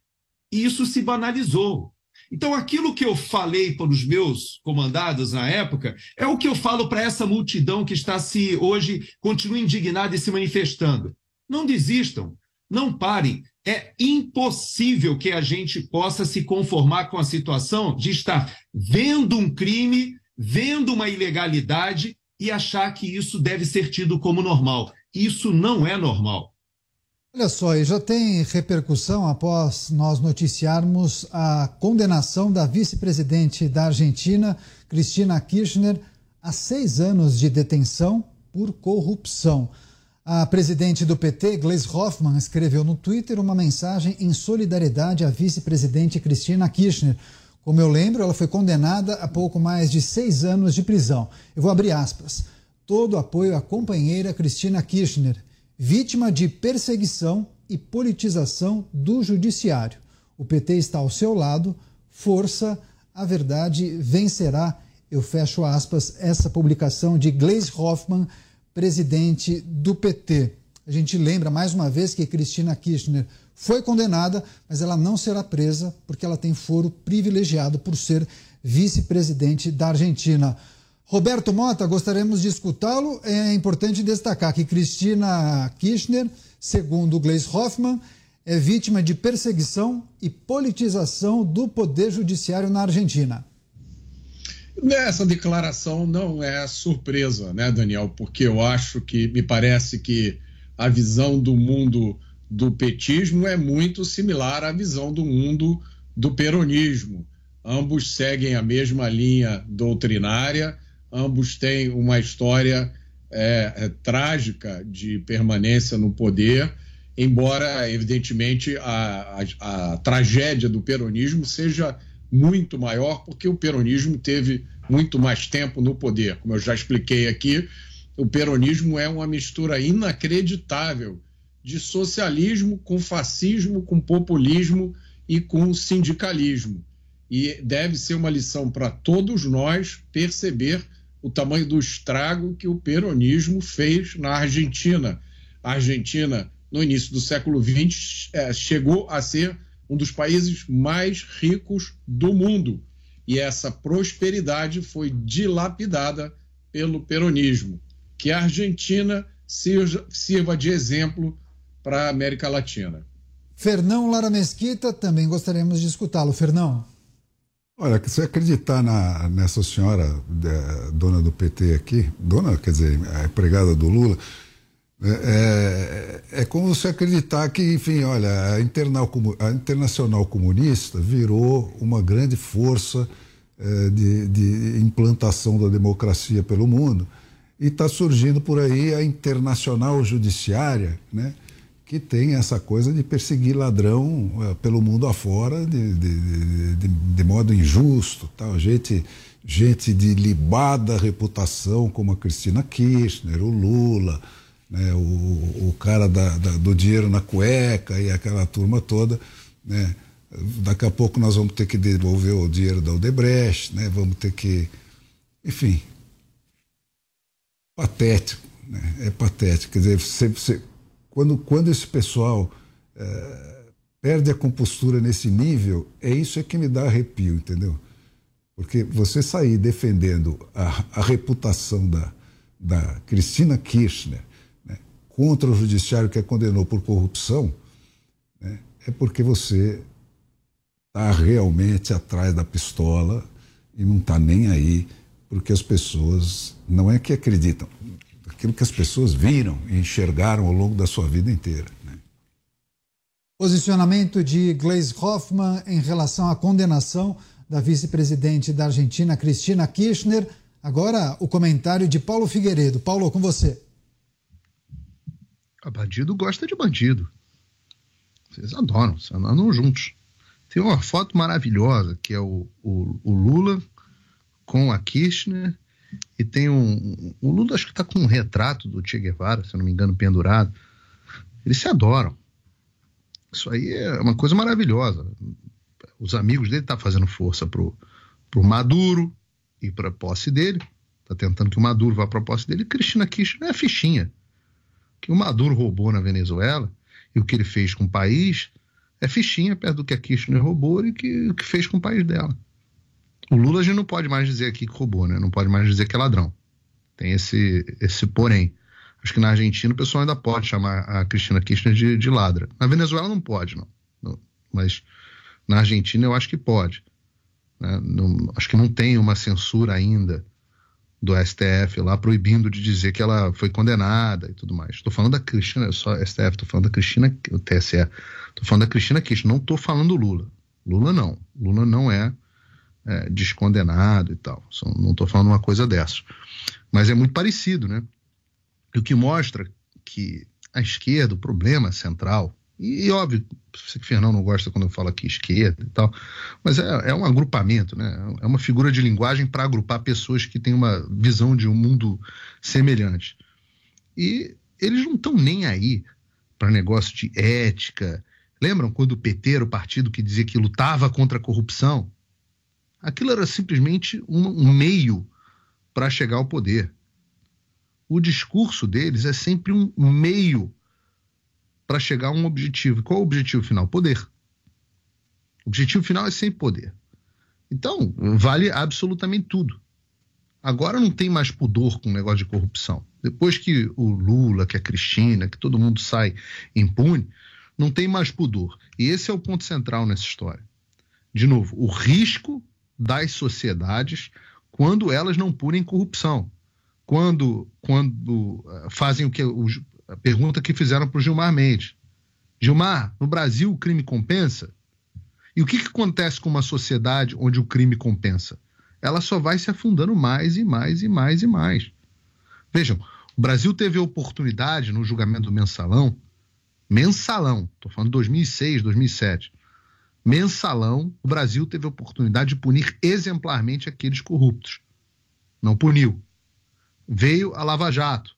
e isso se banalizou. Então, aquilo que eu falei para os meus comandados na época é o que eu falo para essa multidão que está se hoje continua indignada e se manifestando. Não desistam, não parem. É impossível que a gente possa se conformar com a situação de estar vendo um crime, vendo uma ilegalidade e achar que isso deve ser tido como normal. Isso não é normal. Olha só, e já tem repercussão após nós noticiarmos a condenação da vice-presidente da Argentina, Cristina Kirchner, a seis anos de detenção por corrupção. A presidente do PT, Gleisi Hoffmann, escreveu no Twitter uma mensagem em solidariedade à vice-presidente Cristina Kirchner. Como eu lembro, ela foi condenada a pouco mais de seis anos de prisão. Eu vou abrir aspas. Todo apoio à companheira Cristina Kirchner vítima de perseguição e politização do judiciário. O PT está ao seu lado, força, a verdade vencerá. Eu fecho aspas, essa publicação de Gleisi Hoffmann, presidente do PT. A gente lembra mais uma vez que Cristina Kirchner foi condenada, mas ela não será presa porque ela tem foro privilegiado por ser vice-presidente da Argentina. Roberto Mota, gostaríamos de escutá-lo. É importante destacar que Cristina Kirchner, segundo Gleis Hoffmann, é vítima de perseguição e politização do Poder Judiciário na Argentina. Essa declaração não é surpresa, né, Daniel? Porque eu acho que me parece que a visão do mundo do petismo é muito similar à visão do mundo do peronismo. Ambos seguem a mesma linha doutrinária ambos têm uma história é, é, trágica de permanência no poder, embora, evidentemente, a, a, a tragédia do peronismo seja muito maior, porque o peronismo teve muito mais tempo no poder. Como eu já expliquei aqui, o peronismo é uma mistura inacreditável de socialismo com fascismo, com populismo e com sindicalismo. E deve ser uma lição para todos nós perceber o tamanho do estrago que o peronismo fez na Argentina. A Argentina, no início do século XX, é, chegou a ser um dos países mais ricos do mundo. E essa prosperidade foi dilapidada pelo peronismo. Que a Argentina sirva, sirva de exemplo para a América Latina. Fernão Lara Mesquita, também gostaríamos de escutá-lo. Fernão. Olha, se acreditar na, nessa senhora, da- dona do PT aqui, dona, quer dizer, a empregada do Lula, é, é, é como se acreditar que, enfim, olha, a, internal, a Internacional Comunista virou uma grande força eh, de, de implantação da democracia pelo mundo e está surgindo por aí a Internacional Judiciária, né? Que tem essa coisa de perseguir ladrão eh, pelo mundo afora de, de, de, de- modo injusto, tal. Gente, gente de libada reputação como a Cristina Kirchner, o Lula, né, o, o cara da, da- do dinheiro na cueca e aquela turma toda, né? Daqui a pouco nós vamos ter que devolver o dinheiro da Odebrecht, né? Vamos ter que, enfim, patético, né? É patético. Quer dizer, você, você- quando, quando esse pessoal eh, perde a compostura nesse nível, é isso é que me dá arrepio, entendeu? Porque você sair defendendo a, a reputação da, da Cristina Kirchner né, contra o judiciário que a condenou por corrupção, né, é porque você está realmente atrás da pistola e não está nem aí porque as pessoas não é que acreditam, aquilo que as pessoas viram e enxergaram ao longo da sua vida inteira. Posicionamento de Gleisi Hoffmann em relação à condenação da vice-presidente da Argentina, Cristina Kirchner. Agora, o comentário de Paulo Figueiredo. Paulo, com você. A bandido gosta de bandido. Vocês adoram, vocês andam juntos. Tem uma foto maravilhosa que é o, o, o Lula com a Kirchner e tem um. O Lula acho que está com um retrato do Che Guevara, se não me engano, pendurado. Eles se adoram. Isso aí é uma coisa maravilhosa. Os amigos dele estão fazendo força pro, pro Maduro e para a posse dele. Está tentando que o Maduro vá para a posse dele. E Cristina Kirchner é a fichinha que o Maduro roubou na Venezuela e o que ele fez com o país é fichinha perto do que a Kirchner roubou e que, o que fez com o país dela. O Lula a gente não pode mais dizer aqui que roubou, né? Não pode mais dizer que é ladrão. Tem esse, esse porém. Acho que na Argentina o pessoal ainda pode chamar a Cristina Kirchner de, de ladra. Na Venezuela não pode, não. Não. Mas na Argentina eu acho que pode. né? Não- acho que não tem uma censura ainda do STF lá proibindo de dizer que ela foi condenada e tudo mais. Estou falando da Cristina, só STF, estou falando da Cristina, o TSE, estou falando da Cristina Kirchner, não estou falando do Lula. Lula não. Lula não é, é, descondenado e tal. Não estou falando uma coisa dessa. Mas é muito parecido, né? E o que mostra que a esquerda, o problema central, e, e óbvio, sei que Fernão não gosta quando eu falo aqui esquerda e tal, mas é, é um agrupamento, né? É uma figura de linguagem para agrupar pessoas que têm uma visão de um mundo semelhante. E eles não estão nem aí para negócio de ética. Lembram quando o PT era o partido que dizia que lutava contra a corrupção? Aquilo era simplesmente um, meio para chegar ao poder. O discurso deles é sempre um meio para chegar a um objetivo. Qual é o objetivo final? Poder. O objetivo final é sempre poder. Então, vale absolutamente tudo. Agora não tem mais pudor com o negócio de corrupção. Depois que o Lula, que a Cristina, que todo mundo sai impune, não tem mais pudor. E esse é o ponto central nessa história. De novo, o risco das sociedades quando elas não punem corrupção. Quando, quando eh, fazem o que a pergunta que fizeram para o Gilmar Mendes. Gilmar, no Brasil o crime compensa? E o que, que acontece com uma sociedade onde o crime compensa? Ela só vai se afundando mais e mais e mais e mais. Vejam, o Brasil teve a oportunidade no julgamento do mensalão, mensalão, estou falando de 2006, 2007, mensalão, o Brasil teve a oportunidade de punir exemplarmente aqueles corruptos. Não puniu. Veio a Lava Jato,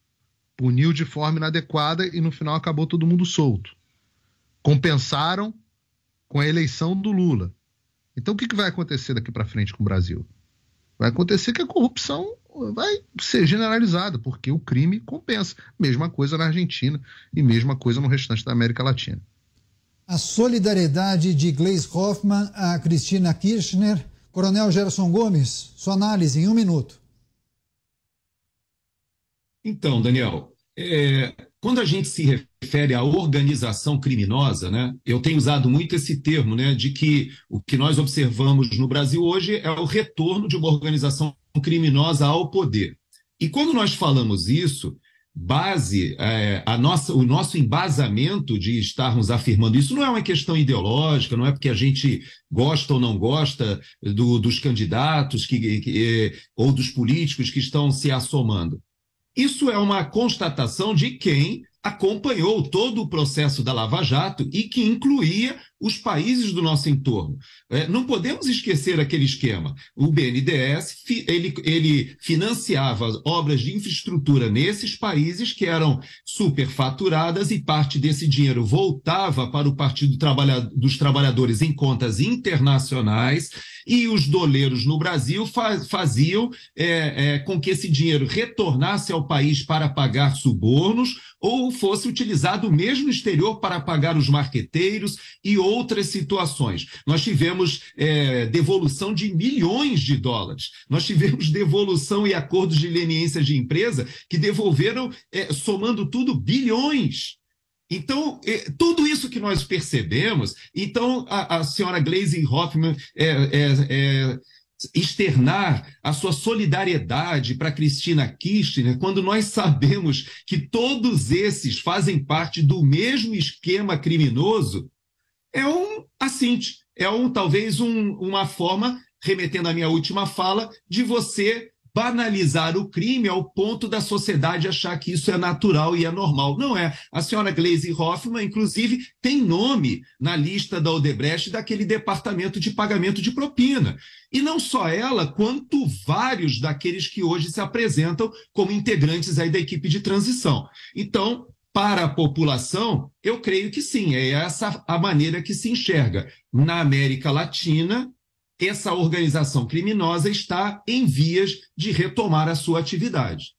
puniu de forma inadequada e no final acabou todo mundo solto. Compensaram com a eleição do Lula. Então o que, que vai acontecer daqui para frente com o Brasil? Vai acontecer que a corrupção vai ser generalizada, porque o crime compensa. Mesma coisa na Argentina e mesma coisa no restante da América Latina. A solidariedade de Gleis Hoffmann a Cristina Kirchner. Coronel Gerson Gomes, sua análise em um minuto. Então, Daniel, é, quando a gente se refere à organização criminosa, né, eu tenho usado muito esse termo, né, de que o que nós observamos no Brasil hoje é o retorno de uma organização criminosa ao poder. E quando nós falamos isso, base, é, a nossa, o nosso embasamento de estarmos afirmando isso não é uma questão ideológica, não é porque a gente gosta ou não gosta do- dos candidatos que, que- ou dos políticos que estão se assomando. Isso é uma constatação de quem acompanhou todo o processo da Lava Jato e que incluía os países do nosso entorno. É, não podemos esquecer aquele esquema. O BNDES ele, ele financiava obras de infraestrutura nesses países que eram superfaturadas e parte desse dinheiro voltava para o Partido dos Trabalhadores em contas internacionais e os doleiros no Brasil fa- faziam é, é, com que esse dinheiro retornasse ao país para pagar subornos ou fosse utilizado mesmo no exterior para pagar os marqueteiros e outras situações. Nós tivemos é, devolução de milhões de dólares, nós tivemos devolução e acordos de leniência de empresa que devolveram, é, somando tudo, bilhões. Então, eh, tudo isso que nós percebemos, então a, a senhora Glaze Hoffman é, é, é, externar a sua solidariedade para Cristina Kirchner, quando nós sabemos que todos esses fazem parte do mesmo esquema criminoso, é um assinte, é um talvez um- uma forma, remetendo à minha última fala, de você banalizar o crime ao ponto da sociedade achar que isso é natural e é normal. Não é. A senhora Glaze Hoffman, inclusive, tem nome na lista da Odebrecht daquele departamento de pagamento de propina. E não só ela, quanto vários daqueles que hoje se apresentam como integrantes aí da equipe de transição. Então, para a população, eu creio que sim, é essa a maneira que se enxerga. Na América Latina, essa organização criminosa está em vias de retomar a sua atividade.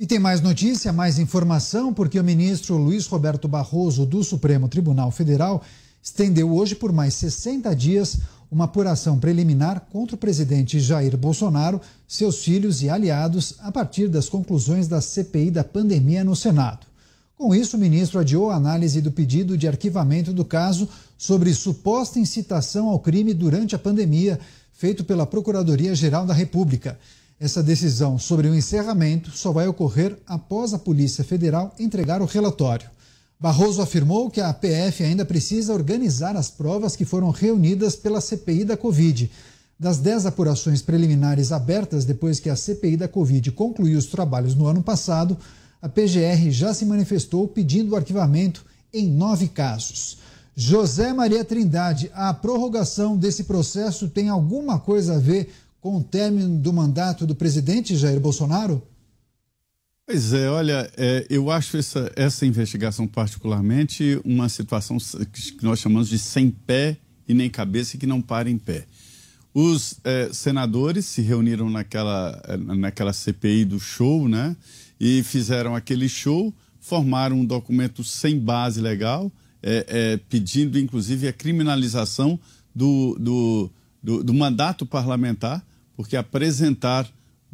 E tem mais notícia, mais informação, porque o ministro Luiz Roberto Barroso, do Supremo Tribunal Federal, estendeu hoje por mais 60 dias uma apuração preliminar contra o presidente Jair Bolsonaro, seus filhos e aliados, a partir das conclusões da CPI da pandemia no Senado. Com isso, o ministro adiou a análise do pedido de arquivamento do caso sobre suposta incitação ao crime durante a pandemia, feito pela Procuradoria-Geral da República. Essa decisão sobre o encerramento só vai ocorrer após a Polícia Federal entregar o relatório. Barroso afirmou que a PF ainda precisa organizar as provas que foram reunidas pela CPI da Covid. Das 10 apurações preliminares abertas depois que a CPI da Covid concluiu os trabalhos no ano passado, a PGR já se manifestou pedindo o arquivamento em nove casos. José Maria Trindade, a prorrogação desse processo tem alguma coisa a ver com o término do mandato do presidente Jair Bolsonaro? Pois é, olha, é, eu acho essa, essa investigação particularmente uma situação que nós chamamos de sem pé e nem cabeça e que não para em pé. Os é, senadores se reuniram naquela, é, naquela CPI do show, né? E fizeram aquele show, formaram um documento sem base legal, é, é, pedindo inclusive a criminalização do, do, do, do mandato parlamentar, porque apresentar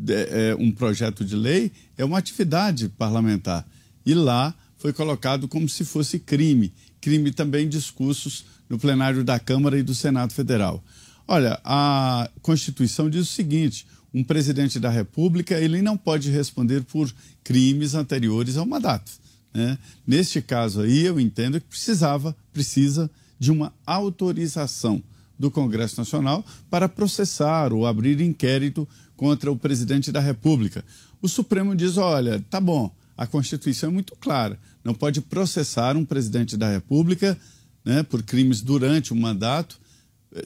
é, um projeto de lei é uma atividade parlamentar. E lá foi colocado como se fosse crime. Crime também discursos no plenário da Câmara e do Senado Federal. Olha, a Constituição diz o seguinte: um presidente da República ele não pode responder por crimes anteriores ao mandato. Né? Neste caso aí, eu entendo que precisava, precisa de uma autorização do Congresso Nacional para processar ou abrir inquérito contra o presidente da República. O Supremo diz: olha, tá bom, a Constituição é muito clara, não pode processar um presidente da República né, por crimes durante o mandato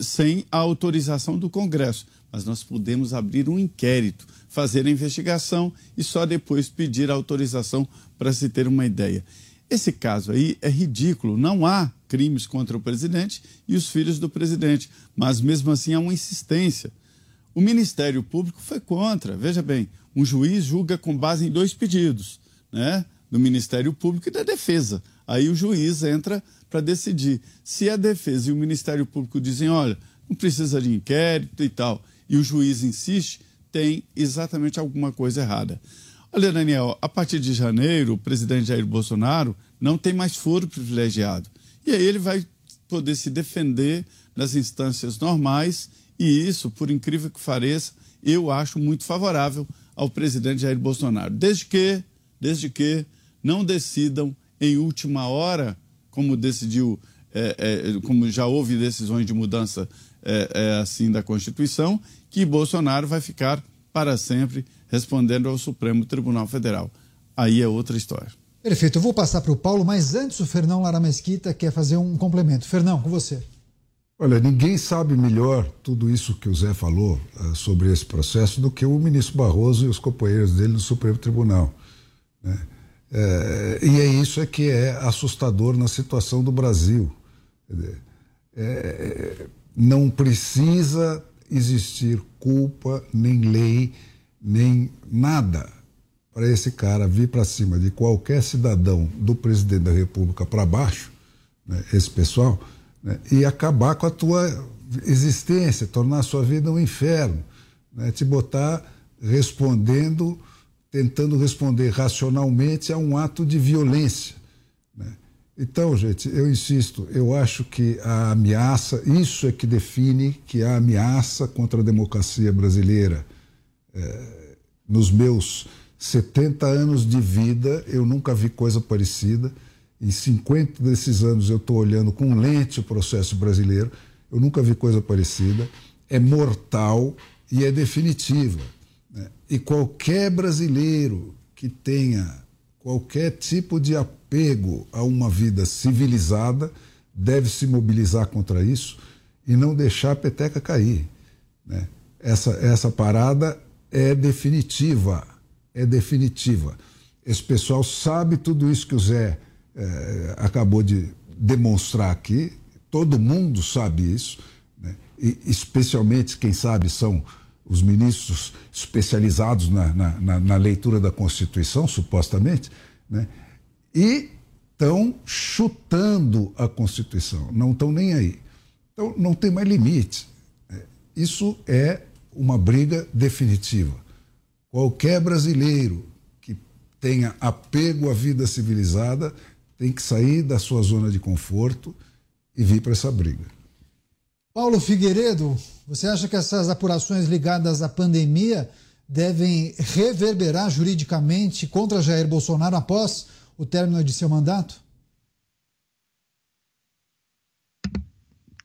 sem a autorização do Congresso. Mas nós podemos abrir um inquérito, fazer a investigação e só depois pedir autorização para se ter uma ideia. Esse caso aí é ridículo. Não há crimes contra o presidente e os filhos do presidente, mas mesmo assim há uma insistência. O Ministério Público foi contra. Veja bem, um juiz julga com base em dois pedidos, né? Do Ministério Público e da Defesa. Aí o juiz entra para decidir. Se a defesa e o Ministério Público dizem, olha, não precisa de inquérito e tal, e o juiz insiste, tem exatamente alguma coisa errada. Olha, Daniel, a partir de janeiro, o presidente Jair Bolsonaro não tem mais foro privilegiado. E aí ele vai poder se defender nas instâncias normais, e isso, por incrível que pareça, eu acho muito favorável ao presidente Jair Bolsonaro. Desde que, desde que não decidam em última hora, como decidiu, é, é, como já houve decisões de mudança é, é, assim da Constituição, que Bolsonaro vai ficar para sempre respondendo ao Supremo Tribunal Federal. Aí é outra história. Perfeito, eu vou passar para o Paulo, mas antes o Fernão Lara Mesquita quer fazer um complemento. Fernão, com você. Olha, ninguém sabe melhor tudo isso que o Zé falou uh, sobre esse processo do que o ministro Barroso e os companheiros dele no Supremo Tribunal. Né? É, e é isso é que é assustador na situação do Brasil. É, não precisa existir culpa, nem lei, nem nada para esse cara vir para cima de qualquer cidadão do presidente da República para baixo, né, esse pessoal, né, e acabar com a tua existência, tornar a sua vida um inferno, né, te botar respondendo, tentando responder racionalmente a um ato de violência. Então, gente, eu insisto, eu acho que a ameaça, isso é que define que a ameaça contra a democracia brasileira. É, nos meus 70 anos de vida, eu nunca vi coisa parecida. Em 50 desses anos, eu estou olhando com lente o processo brasileiro. Eu nunca vi coisa parecida. É mortal e é definitiva. Né? E qualquer brasileiro que tenha qualquer tipo de apego a uma vida civilizada deve se mobilizar contra isso e não deixar a peteca cair. Né? Essa, essa parada é definitiva é definitiva. Esse pessoal sabe tudo isso que o Zé eh, acabou de demonstrar aqui, todo mundo sabe isso, né? e especialmente quem sabe são os ministros especializados na, na, na, na leitura da Constituição, supostamente, né? E estão chutando a Constituição, não estão nem aí. Então não tem mais limite. né? Isso é uma briga definitiva. Qualquer brasileiro que tenha apego à vida civilizada tem que sair da sua zona de conforto e vir para essa briga. Paulo Figueiredo, você acha que essas apurações ligadas à pandemia devem reverberar juridicamente contra Jair Bolsonaro após o término de seu mandato?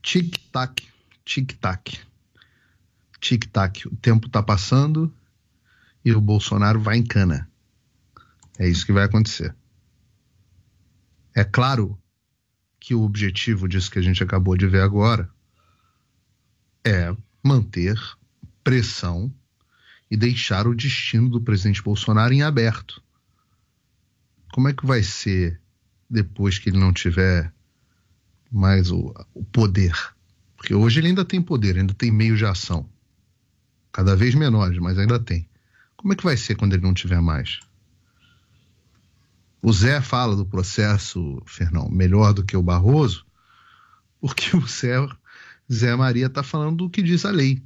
Tic-tac, tic-tac. Tic-tac. O tempo está passando e o Bolsonaro vai em cana. É isso que vai acontecer. É claro que o objetivo disso que a gente acabou de ver agora é manter pressão e deixar o destino do presidente Bolsonaro em aberto. Como é que vai ser depois que ele não tiver mais o, o poder? Porque hoje ele ainda tem poder, ainda tem meio de ação. Cada vez menores, mas ainda tem. Como é que vai ser quando ele não tiver mais? O Zé fala do processo, Fernão, melhor do que o Barroso, porque o Zé, Zé Maria está falando do que diz a lei,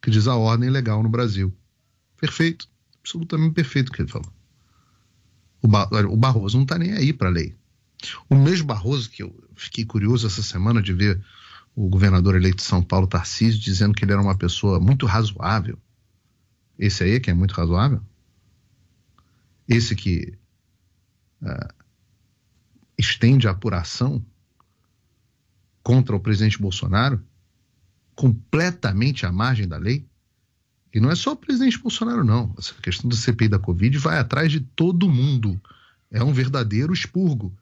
que diz a ordem legal no Brasil. Perfeito, absolutamente perfeito o que ele falou. O, o Barroso não está nem aí para a lei. O mesmo Barroso, que eu fiquei curioso essa semana de ver o governador eleito de São Paulo, Tarcísio, dizendo que ele era uma pessoa muito razoável, esse aí que é muito razoável? Esse que uh, estende a apuração contra o presidente Bolsonaro completamente à margem da lei? E não é só o presidente Bolsonaro, não. Essa questão do CPI da Covid vai atrás de todo mundo. É um verdadeiro expurgo.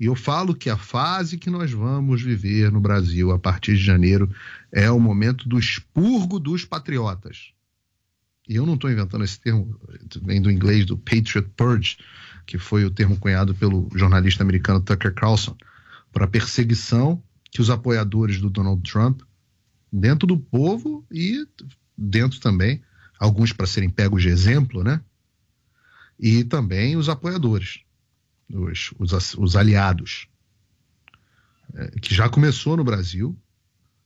E eu falo que a fase que nós vamos viver no Brasil a partir de janeiro é o momento do expurgo dos patriotas e eu não estou inventando esse termo, vem do inglês do Patriot Purge, que foi o termo cunhado pelo jornalista americano Tucker Carlson, para a perseguição que os apoiadores do Donald Trump, dentro do povo e dentro também, alguns para serem pegos de exemplo, né? E também os apoiadores. os, os, os aliados, é, que já começou no Brasil,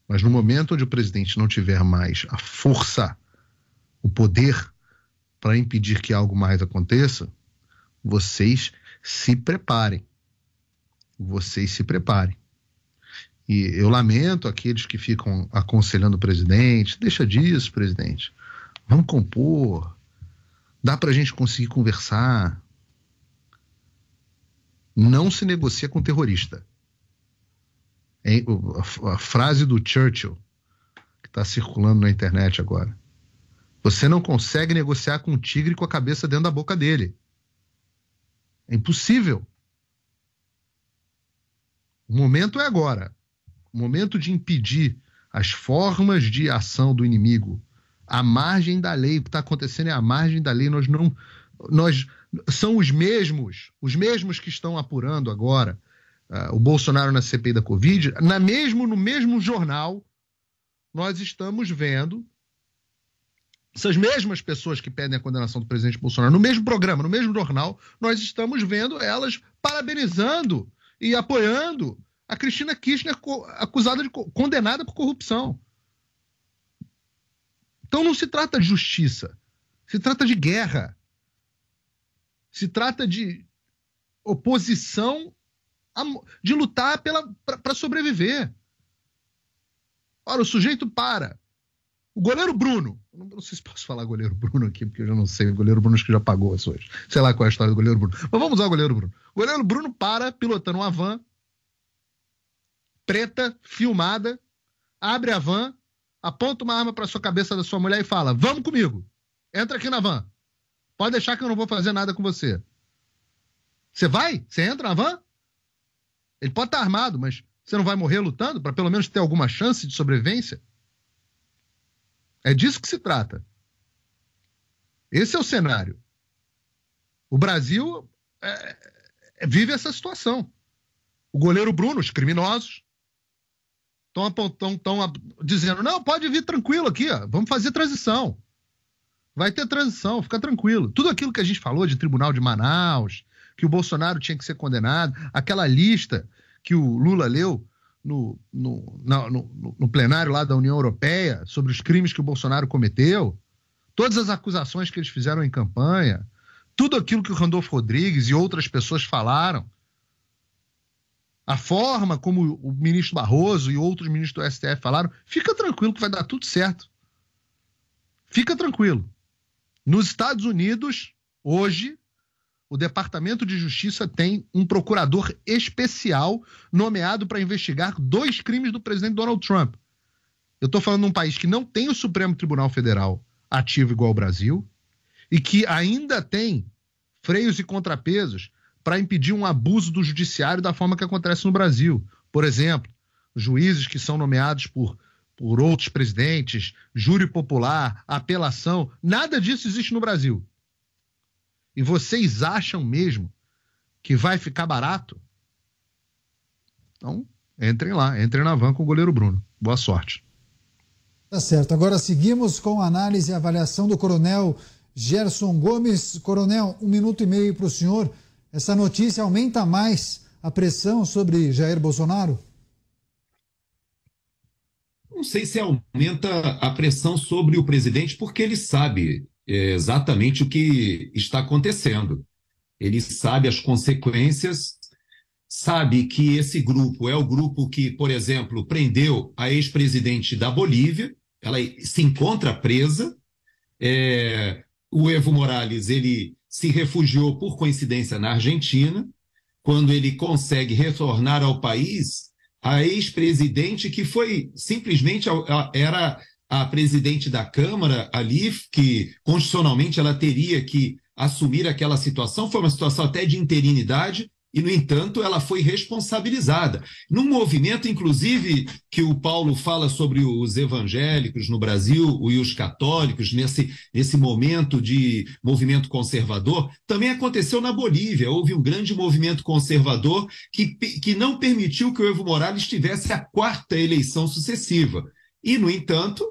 mas no momento onde o presidente não tiver mais a força, o poder para impedir que algo mais aconteça, vocês se preparem. Vocês se preparem. E eu lamento aqueles que ficam aconselhando o presidente, deixa disso, presidente. Vamos compor. Dá para a gente conseguir conversar. Não se negocia com terrorista. A frase do Churchill, que está circulando na internet agora. Você não consegue negociar com um tigre com a cabeça dentro da boca dele. É impossível. O momento é agora. Momento de impedir as formas de ação do inimigo à margem da lei. O que está acontecendo é à margem da lei. Nós não. Nós, são os mesmos, os mesmos que estão apurando agora ah, o Bolsonaro na CPI da Covid. Na mesmo, no mesmo jornal, nós estamos vendo essas mesmas pessoas que pedem a condenação do presidente Bolsonaro, no mesmo programa, no mesmo jornal, nós estamos vendo elas parabenizando e apoiando a Cristina Kirchner acusada de co- condenada por corrupção. Então não se trata de justiça, se trata de guerra. Se trata de oposição a de lutar para sobreviver. Ora, o sujeito para. O goleiro Bruno. Não, não sei se posso falar goleiro Bruno aqui, porque eu já não sei. O goleiro Bruno acho que já pagou as suas. Sei lá qual é a história do goleiro Bruno. Mas vamos usar o goleiro Bruno. O goleiro Bruno para pilotando uma van preta, filmada, abre a van, aponta uma arma para sua cabeça da sua mulher e fala: Vamos comigo. Entra aqui na van. Pode deixar que eu não vou fazer nada com você. Você vai? Você entra na van? Ele pode estar armado, mas você não vai morrer lutando para pelo menos ter alguma chance de sobrevivência? É disso que se trata. Esse é o cenário. O Brasil é, é, vive essa situação. O goleiro Bruno, os criminosos, estão dizendo: não, pode vir tranquilo aqui, ó, vamos fazer transição. Vai ter transição, fica tranquilo. Tudo aquilo que a gente falou de Tribunal de Manaus, que o Bolsonaro tinha que ser condenado, aquela lista que o Lula leu no, no, no- no plenário lá da União Europeia sobre os crimes que o Bolsonaro cometeu, todas as acusações que eles fizeram em campanha, tudo aquilo que o Randolfo Rodrigues e outras pessoas falaram, a forma como o ministro Barroso e outros ministros do STF falaram, fica tranquilo que vai dar tudo certo. Fica tranquilo. Nos Estados Unidos, hoje, o Departamento de Justiça tem um procurador especial nomeado para investigar dois crimes do presidente Donald Trump. Eu estou falando de um país que não tem o Supremo Tribunal Federal ativo igual ao Brasil e que ainda tem freios e contrapesos para impedir um abuso do judiciário da forma que acontece no Brasil. Por exemplo, juízes que são nomeados por, por outros presidentes, júri popular, apelação, nada disso existe no Brasil. E vocês acham mesmo que vai ficar barato? Então, entrem lá, entrem na van com o goleiro Bruno. Boa sorte. Tá certo. Agora seguimos com a análise e avaliação do coronel Gerson Gomes. Coronel, um minuto e meio para o senhor. Essa notícia aumenta mais a pressão sobre Jair Bolsonaro? Não sei se aumenta a pressão sobre o presidente, porque ele sabe é, exatamente o que está acontecendo. Ele sabe as consequências, sabe que esse grupo é o grupo que, por exemplo, prendeu a ex-presidente da Bolívia, ela se encontra presa. É, o Evo Morales ele se refugiou por coincidência na Argentina. Quando ele consegue retornar ao país, a ex-presidente, que foi simplesmente era a presidente da Câmara ali, que constitucionalmente ela teria que assumir aquela situação, foi uma situação até de interinidade, e, no entanto, ela foi responsabilizada. Num movimento, inclusive, que o Paulo fala sobre os evangélicos no Brasil e os católicos, nesse, nesse momento de movimento conservador, também aconteceu na Bolívia. Houve um grande movimento conservador que, que não permitiu que o Evo Morales tivesse a quarta eleição sucessiva. E, no entanto,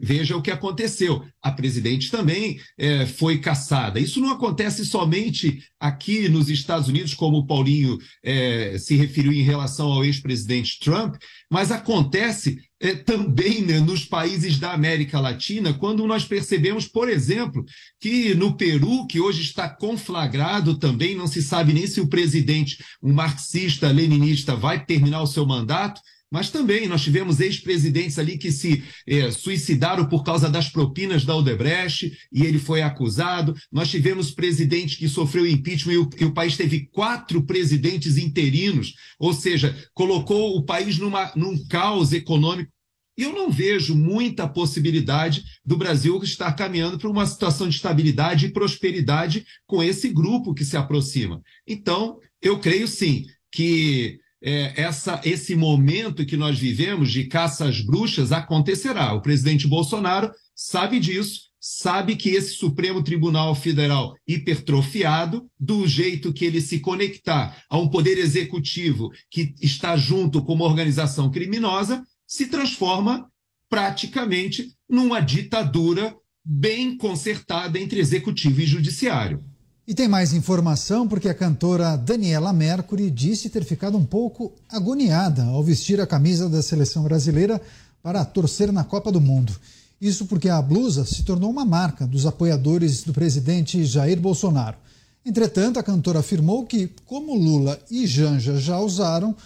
veja o que aconteceu. A presidente também é, foi caçada. Isso não acontece somente aqui nos Estados Unidos, como o Paulinho é, se referiu em relação ao ex-presidente Trump, mas acontece é, também né, nos países da América Latina, quando nós percebemos, por exemplo, que no Peru, que hoje está conflagrado também, não se sabe nem se o presidente, um marxista-leninista, vai terminar o seu mandato. Mas também nós tivemos ex-presidentes ali que se eh, suicidaram por causa das propinas da Odebrecht e ele foi acusado. Nós tivemos presidente que sofreu impeachment e o, e o país teve quatro presidentes interinos, ou seja, colocou o país numa, num caos econômico. E eu não vejo muita possibilidade do Brasil estar caminhando para uma situação de estabilidade e prosperidade com esse grupo que se aproxima. Então, eu creio sim que é, essa, esse momento que nós vivemos de caça às bruxas acontecerá. O presidente Bolsonaro sabe disso, sabe que esse Supremo Tribunal Federal hipertrofiado, do jeito que ele se conectar a um poder executivo que está junto com uma organização criminosa, se transforma praticamente numa ditadura bem concertada entre executivo e judiciário. E tem mais informação porque a cantora Daniela Mercury disse ter ficado um pouco agoniada ao vestir a camisa da seleção brasileira para torcer na Copa do Mundo. Isso porque a blusa se tornou uma marca dos apoiadores do presidente Jair Bolsonaro. Entretanto, a cantora afirmou que, como Lula e Janja já usaram,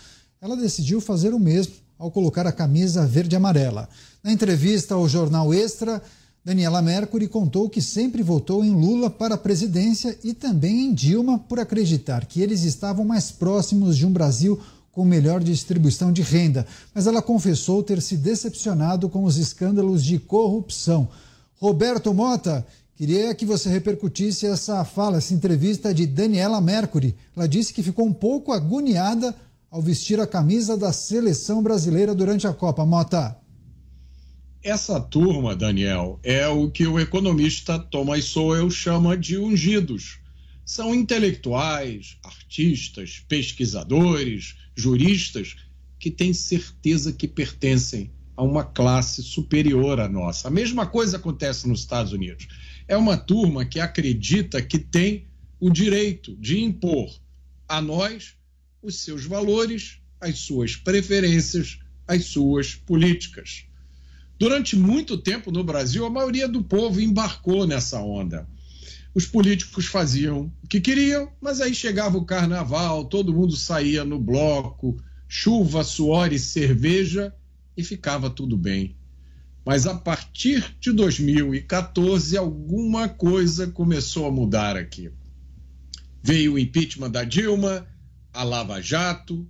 ela decidiu fazer o mesmo ao colocar a camisa verde-amarela. Na entrevista ao jornal Extra, Daniela Mercury contou que sempre votou em Lula para a presidência e também em Dilma por acreditar que eles estavam mais próximos de um Brasil com melhor distribuição de renda, mas ela confessou ter se decepcionado com os escândalos de corrupção. Roberto Mota, queria que você repercutisse essa fala, essa entrevista de Daniela Mercury. Ela disse que ficou um pouco agoniada ao vestir a camisa da seleção brasileira durante a Copa. Mota. Essa turma, Daniel, é o que o economista Thomas Sowell chama de ungidos. São intelectuais, artistas, pesquisadores, juristas que têm certeza que pertencem a uma classe superior à nossa. A mesma coisa acontece nos Estados Unidos. É uma turma que acredita que tem o direito de impor a nós os seus valores, as suas preferências, as suas políticas. Durante muito tempo no Brasil, a maioria do povo embarcou nessa onda. Os políticos faziam o que queriam, mas aí chegava o carnaval, todo mundo saía no bloco, chuva, suor e cerveja e ficava tudo bem. Mas a partir de 2014, alguma coisa começou a mudar aqui. Veio o impeachment da Dilma, a Lava Jato,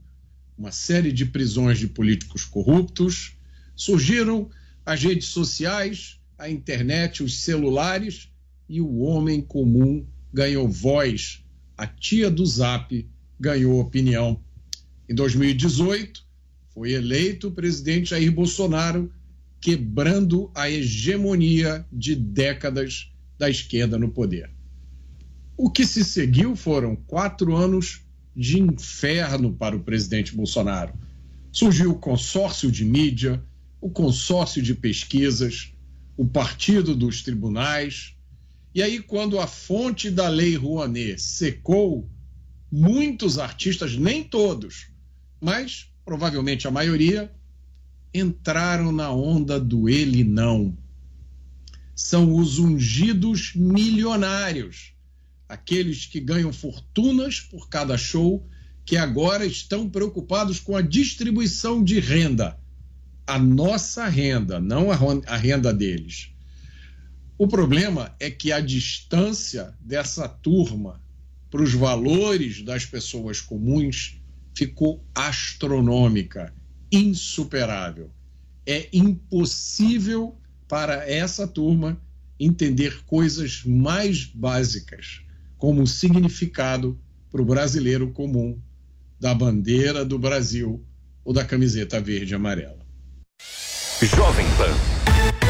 uma série de prisões de políticos corruptos, surgiram as redes sociais, a internet, os celulares e o homem comum ganhou voz. A tia do Zap ganhou opinião. Em 2018, foi eleito o presidente Jair Bolsonaro, quebrando a hegemonia de décadas da esquerda no poder. O que se seguiu foram quatro anos de inferno para o presidente Bolsonaro. Surgiu o consórcio de mídia, o consórcio de pesquisas, o partido dos tribunais. E aí, quando a fonte da Lei Rouanet secou, muitos artistas, nem todos, mas provavelmente a maioria, entraram na onda do ele não. São os ungidos milionários, aqueles que ganham fortunas por cada show, que agora estão preocupados com a distribuição de renda a nossa renda, não a renda deles. O problema é que a distância dessa turma para os valores das pessoas comuns ficou astronômica, insuperável. É impossível para essa turma entender coisas mais básicas, como o significado para o brasileiro comum da bandeira do Brasil ou da camiseta verde e amarela. Jovem Pan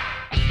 Yeah.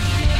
Bye.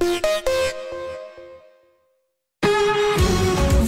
Thank you.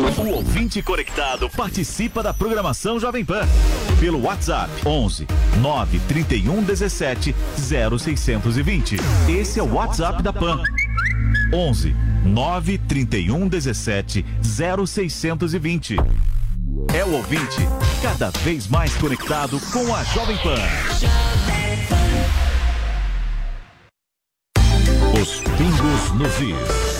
O ouvinte conectado participa da programação Jovem Pan pelo WhatsApp 11 931 17 0620. Esse é o WhatsApp da Pan. 11 931 17 0620. É o ouvinte cada vez mais conectado com a Jovem Pan. Os pingos nos is.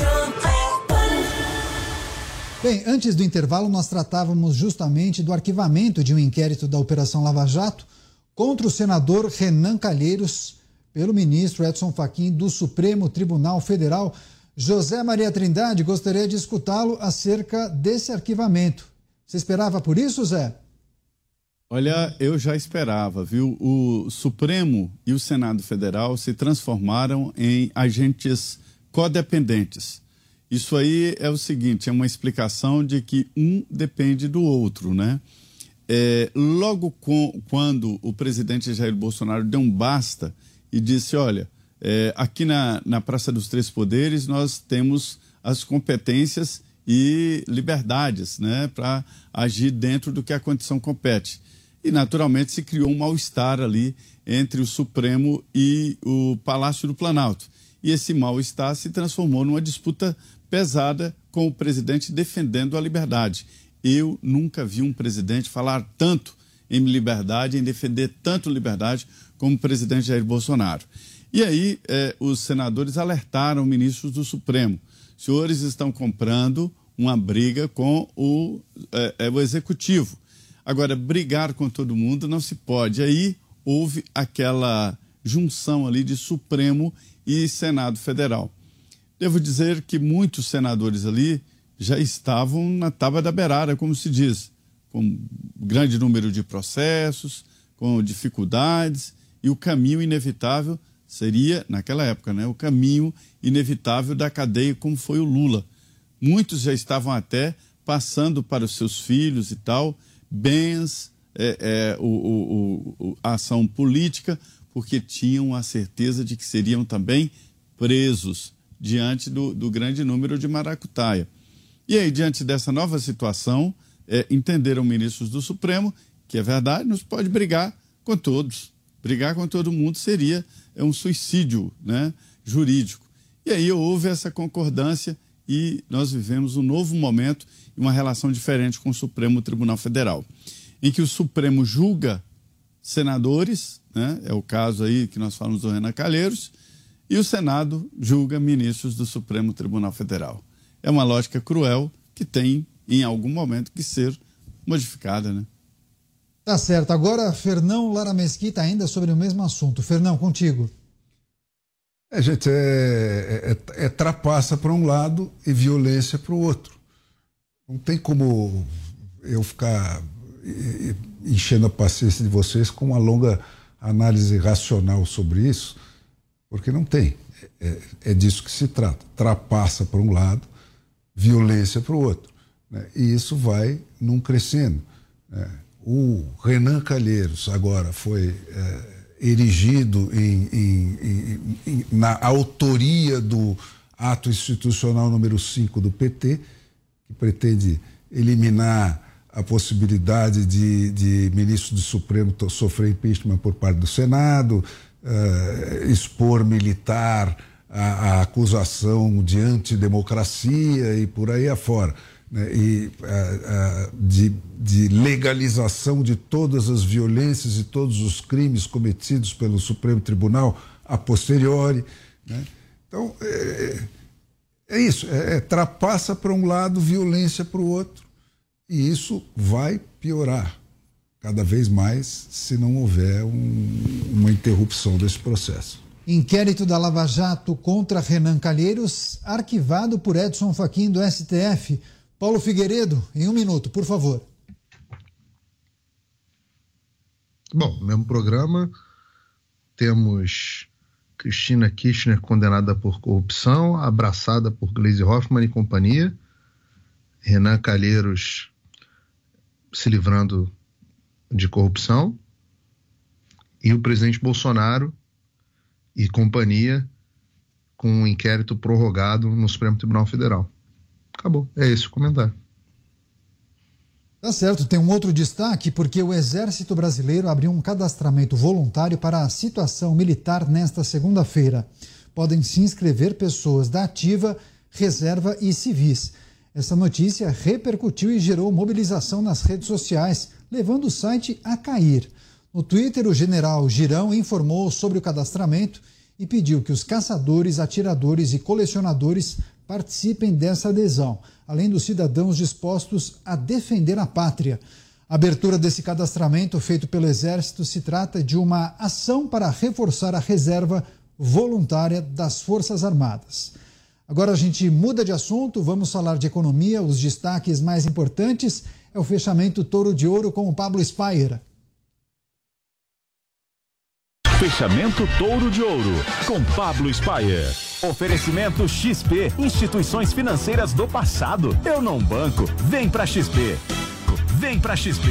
Bem, antes do intervalo, nós tratávamos justamente do arquivamento de um inquérito da Operação Lava Jato contra o senador Renan Calheiros pelo ministro Edson Fachin do Supremo Tribunal Federal. José Maria Trindade, gostaria de escutá-lo acerca desse arquivamento. Você esperava por isso, Zé? Olha, eu já esperava, viu? O Supremo e o Senado Federal se transformaram em agentes codependentes. Isso aí é o seguinte: é uma explicação de que um depende do outro, né? É, logo com, quando o presidente Jair Bolsonaro deu um basta e disse: olha, é, aqui na, na Praça dos Três Poderes nós temos as competências e liberdades né, para agir dentro do que a condição compete. E, naturalmente, se criou um mal-estar ali entre o Supremo e o Palácio do Planalto. E esse mal-estar se transformou numa disputa pesada com o presidente defendendo a liberdade. Eu nunca vi um presidente falar tanto em liberdade, em defender tanto liberdade como o presidente Jair Bolsonaro. E aí, eh, os senadores alertaram ministros do Supremo: senhores estão comprando uma briga com o, eh, o executivo. Agora, brigar com todo mundo não se pode. Aí houve aquela junção ali de Supremo e Senado Federal. Devo dizer que muitos senadores ali já estavam na tábua da beirada, como se diz, com grande número de processos, com dificuldades, e o caminho inevitável seria, naquela época, né, o caminho inevitável da cadeia, como foi o Lula. Muitos já estavam até passando para os seus filhos e tal, bens, é, é, o, o, o, a ação política, porque tinham a certeza de que seriam também presos diante do, do grande número de maracutaia. E aí, diante dessa nova situação, é, entenderam ministros do Supremo que é verdade, não se pode brigar com todos. Brigar com todo mundo seria é um suicídio né, jurídico. E aí houve essa concordância e nós vivemos um novo momento e uma relação diferente com o Supremo Tribunal Federal, em que o Supremo julga senadores, né, é o caso aí que nós falamos do Renan Calheiros, e o Senado julga ministros do Supremo Tribunal Federal. É uma lógica cruel que tem, em algum momento, que ser modificada, né? Tá certo. Agora, Fernão Lara Mesquita, ainda sobre o mesmo assunto. Fernão, contigo. É, gente, é, é, é trapaça para um lado e violência para o outro. Não tem como eu ficar enchendo a paciência de vocês com uma longa análise racional sobre isso, porque não tem. É, é disso que se trata. Trapaça para um lado, violência para o outro. Né? E isso vai num crescendo. Né? O Renan Calheiros agora foi é, erigido em, em, em, na autoria do ato institucional número 5 do PT, que pretende eliminar a possibilidade de, de ministro do Supremo sofrer impeachment por parte do Senado, uh, expor militar a, a, acusação de antidemocracia e por aí afora. Né? E uh, de, de legalização de todas as violências e todos os crimes cometidos pelo Supremo Tribunal a posteriori. Né? Então, é, é isso, é, é trapaça para um lado, violência para o outro. E isso vai piorar cada vez mais se não houver um, uma interrupção desse processo. Inquérito da Lava Jato contra Renan Calheiros, arquivado por Edson Fachin do STF. Paulo Figueiredo, em um minuto, por favor. Bom, mesmo programa, temos Cristina Kirchner condenada por corrupção, abraçada por Gleisi Hoffmann e companhia, Renan Calheiros se livrando de corrupção e o presidente Bolsonaro e companhia com um inquérito prorrogado no Supremo Tribunal Federal. Acabou. É esse o comentário. Tá certo, tem um outro destaque, porque o Exército Brasileiro abriu um cadastramento voluntário para a situação militar nesta segunda-feira. Podem se inscrever pessoas da ativa, reserva e civis. Essa notícia repercutiu e gerou mobilização nas redes sociais, levando o site a cair. No Twitter, o general Girão informou sobre o cadastramento e pediu que os caçadores, atiradores e colecionadores participem dessa adesão, além dos cidadãos dispostos a defender a pátria. A abertura desse cadastramento feito pelo Exército se trata de uma ação para reforçar a reserva voluntária das Forças Armadas. Agora a gente muda de assunto, vamos falar de economia. Os destaques mais importantes é o fechamento Touro de Ouro com o Pablo Spire. Fechamento Touro de Ouro com Pablo Spire. Oferecimento XP, instituições financeiras do passado. Eu não banco. Vem pra XP. Vem pra XP.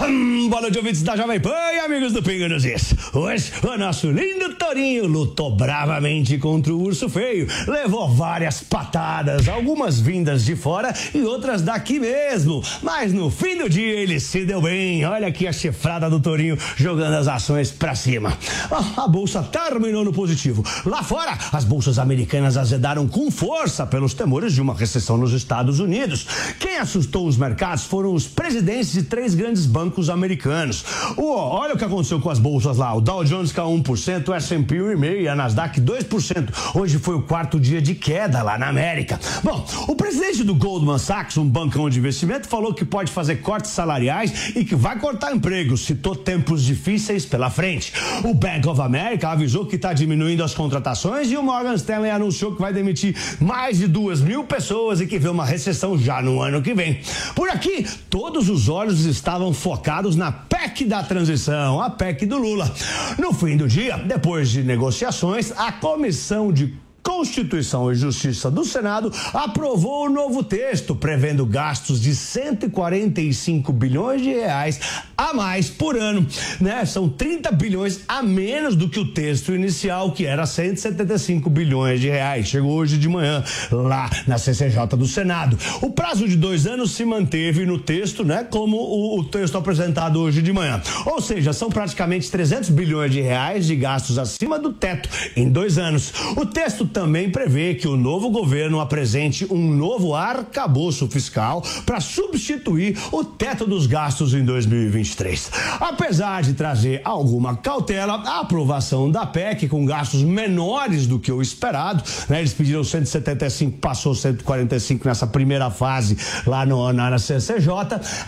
Hum, boa noite, ouvintes da Jovem Pan e amigos do Pingo nos Is. Hoje, o nosso lindo Torinho lutou bravamente contra o urso feio, levou várias patadas, algumas vindas de fora e outras daqui mesmo. Mas no fim do dia ele se deu bem. Olha aqui a chifrada do Torinho jogando as ações pra cima. Ah, a bolsa terminou no positivo. Lá fora, as bolsas americanas azedaram com força pelos temores de uma recessão nos Estados Unidos. Quem assustou os mercados foram os presidentes de três grandes bancos bancos americanos. Oh, olha o que aconteceu com as bolsas lá. O Dow Jones caiu 1%, o S&P 1,5% e a Nasdaq 2%. Hoje foi o quarto dia de queda lá na América. Bom, o presidente do Goldman Sachs, um bancão de investimento, falou que pode fazer cortes salariais e que vai cortar empregos. Citou tempos difíceis pela frente. O Bank of America avisou que está diminuindo as contratações e o Morgan Stanley anunciou que vai demitir mais de duas mil pessoas e que vê uma recessão já no ano que vem. Por aqui, todos os olhos estavam focados na PEC da transição, a PEC do Lula. No fim do dia, depois de negociações, a comissão de Constituição e Justiça do Senado aprovou o novo texto prevendo gastos de 145 bilhões de reais a mais por ano, né? São 30 bilhões a menos do que o texto inicial, que era 175 bilhões de reais. Chegou hoje de manhã lá na CCJ do Senado. O prazo de dois anos se manteve no texto, né? Como o, o texto apresentado hoje de manhã. Ou seja, são praticamente 300 bilhões de reais de gastos acima do teto em dois anos. O texto também prevê que o novo governo apresente um novo arcabouço fiscal para substituir o teto dos gastos em 2023. Apesar de trazer alguma cautela, a aprovação da PEC com gastos menores do que o esperado, né? Eles pediram 175, passou 145 nessa primeira fase lá no, na, na CCJ.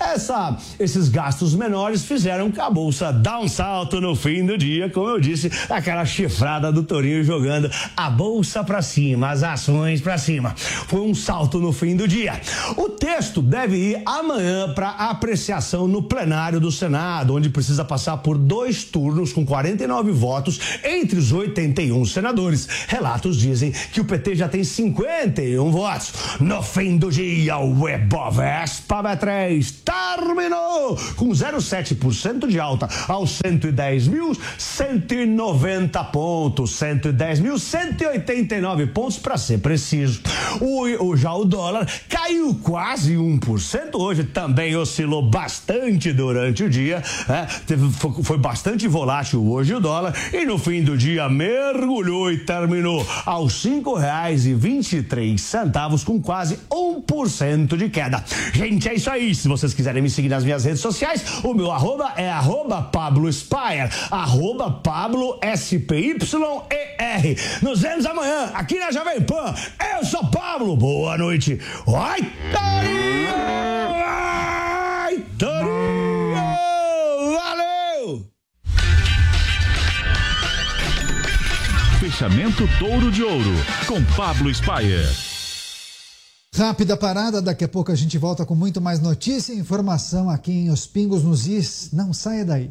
Essa, esses gastos menores fizeram que a bolsa dá um salto no fim do dia, como eu disse, aquela chifrada do Torinho jogando a bolsa para cima, as ações para cima. Foi um salto no fim do dia. O texto deve ir amanhã para apreciação no plenário do Senado, onde precisa passar por dois turnos com 49 votos entre os 81 senadores. Relatos dizem que o PT já tem 51 votos. No fim do dia, o Ebovespa B3 terminou com 0,7% de alta aos 110.190 pontos. 110.189 pontos para ser preciso. O, o, já o dólar caiu quase 1% hoje, também oscilou bastante durante o dia. né? Teve- foi, foi bastante volátil hoje o dólar e no fim do dia mergulhou e terminou aos cinco reais e vinte e três centavos com quase 1% de queda. Gente, é isso aí. Se vocês quiserem me seguir nas minhas redes sociais, o meu arroba é arroba Pablo Spire, arroba Pablo S-P-Y-E-R. Nos vemos amanhã aqui na Jovem Pan. Eu sou Pablo. Boa noite. Ai, Torinho! Ai, Torinho! Valeu! Fechamento Touro de Ouro, com Pablo Spire. Rápida parada, daqui a pouco a gente volta com muito mais notícia e informação aqui em Os Pingos nos Is. Não saia daí.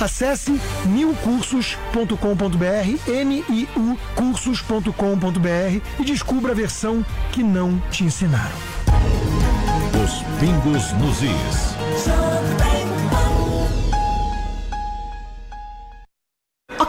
Acesse milcursos.com.br, N-I-U cursos.com.br e descubra a versão que não te ensinaram. Os Pingos nos Is.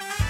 Thank you.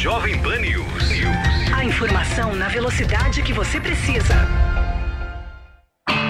Jovem Pan News. A informação na velocidade que você precisa.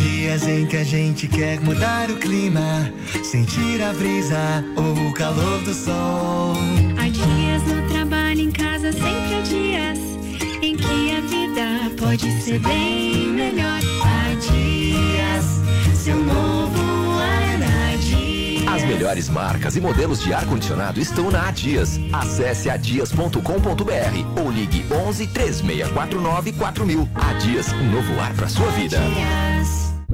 Dias em que a gente quer mudar o clima, sentir a brisa ou o calor do sol. Há dias no trabalho, em casa, sempre há dias em que a vida pode ser bem melhor. Há dias, seu novo ar há dias. As melhores marcas e modelos de ar-condicionado estão na Adias. Acesse adias.com.br ou ligue 11 3649 4000. Adias, um novo ar para sua vida.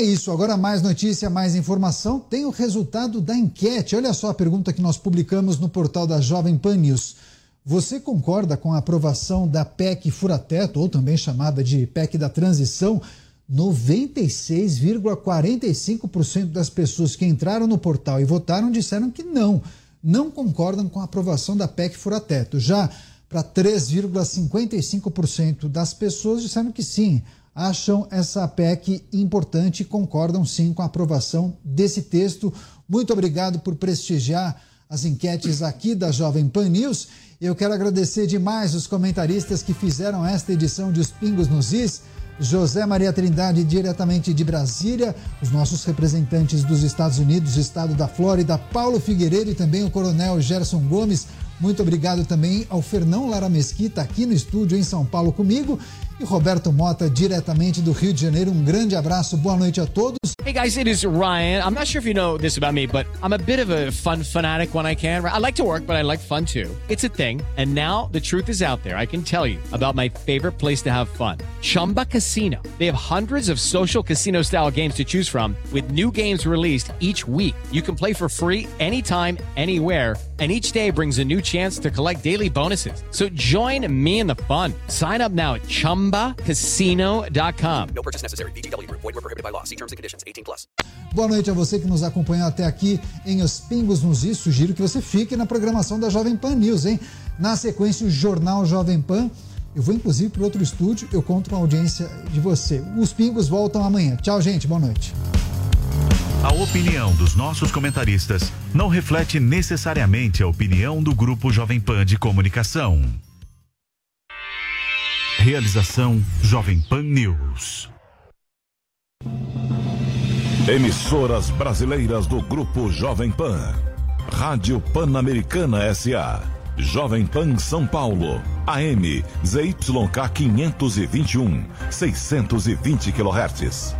É isso, agora mais notícia, mais informação. Tem o resultado da enquete. Olha só a pergunta que nós publicamos no portal da Jovem Pan News. Você concorda com a aprovação da PEC Furateto, ou também chamada de PEC da Transição? 96,45% das pessoas que entraram no portal e votaram disseram que não, não concordam com a aprovação da PEC Furateto. Já para 3,55% das pessoas disseram que sim, acham essa PEC importante e concordam sim com a aprovação desse texto. Muito obrigado por prestigiar as enquetes aqui da Jovem Pan News. Eu quero agradecer demais os comentaristas que fizeram esta edição de Os Pingos nos Is. José Maria Trindade, diretamente de Brasília, os nossos representantes dos Estados Unidos, Estado da Flórida, Paulo Figueiredo e também o Coronel Gerson Gomes. Muito obrigado também ao Fernão Lara Mesquita, aqui no estúdio em São Paulo comigo, e Roberto Mota, diretamente do Rio de Janeiro. Um grande abraço, boa noite a todos. Hey guys, it is Ryan. I'm not sure if you know this about me, but I'm a bit of a fun fanatic when I can. I like to work, but I like fun too. It's a thing. And now the truth is out there. I can tell you about my favorite place to have fun Chumba Casino. They have hundreds of social casino style games to choose from, with new games released each week. You can play for free anytime, anywhere. And each day brings a new chance to collect daily bonuses. So join me in the fun. Sign up now at chumbacasino.com. No purchase necessary. VGW Group. Void were prohibited by law. See terms and conditions. 18 plus. Boa noite a você que nos acompanhou até aqui em Os Pingos nos Is. Sugiro que você fique na programação da Jovem Pan News, hein? Na sequência, o Jornal Jovem Pan. Eu vou inclusive para outro estúdio, eu conto com a audiência de você. Os Pingos voltam amanhã. Tchau, gente. Boa noite. A opinião dos nossos comentaristas não reflete necessariamente a opinião do Grupo Jovem Pan de Comunicação. Realização Jovem Pan News. Emissoras brasileiras do Grupo Jovem Pan. Rádio Pan-Americana SA. Jovem Pan São Paulo. AM ZYK 521, 620 kHz.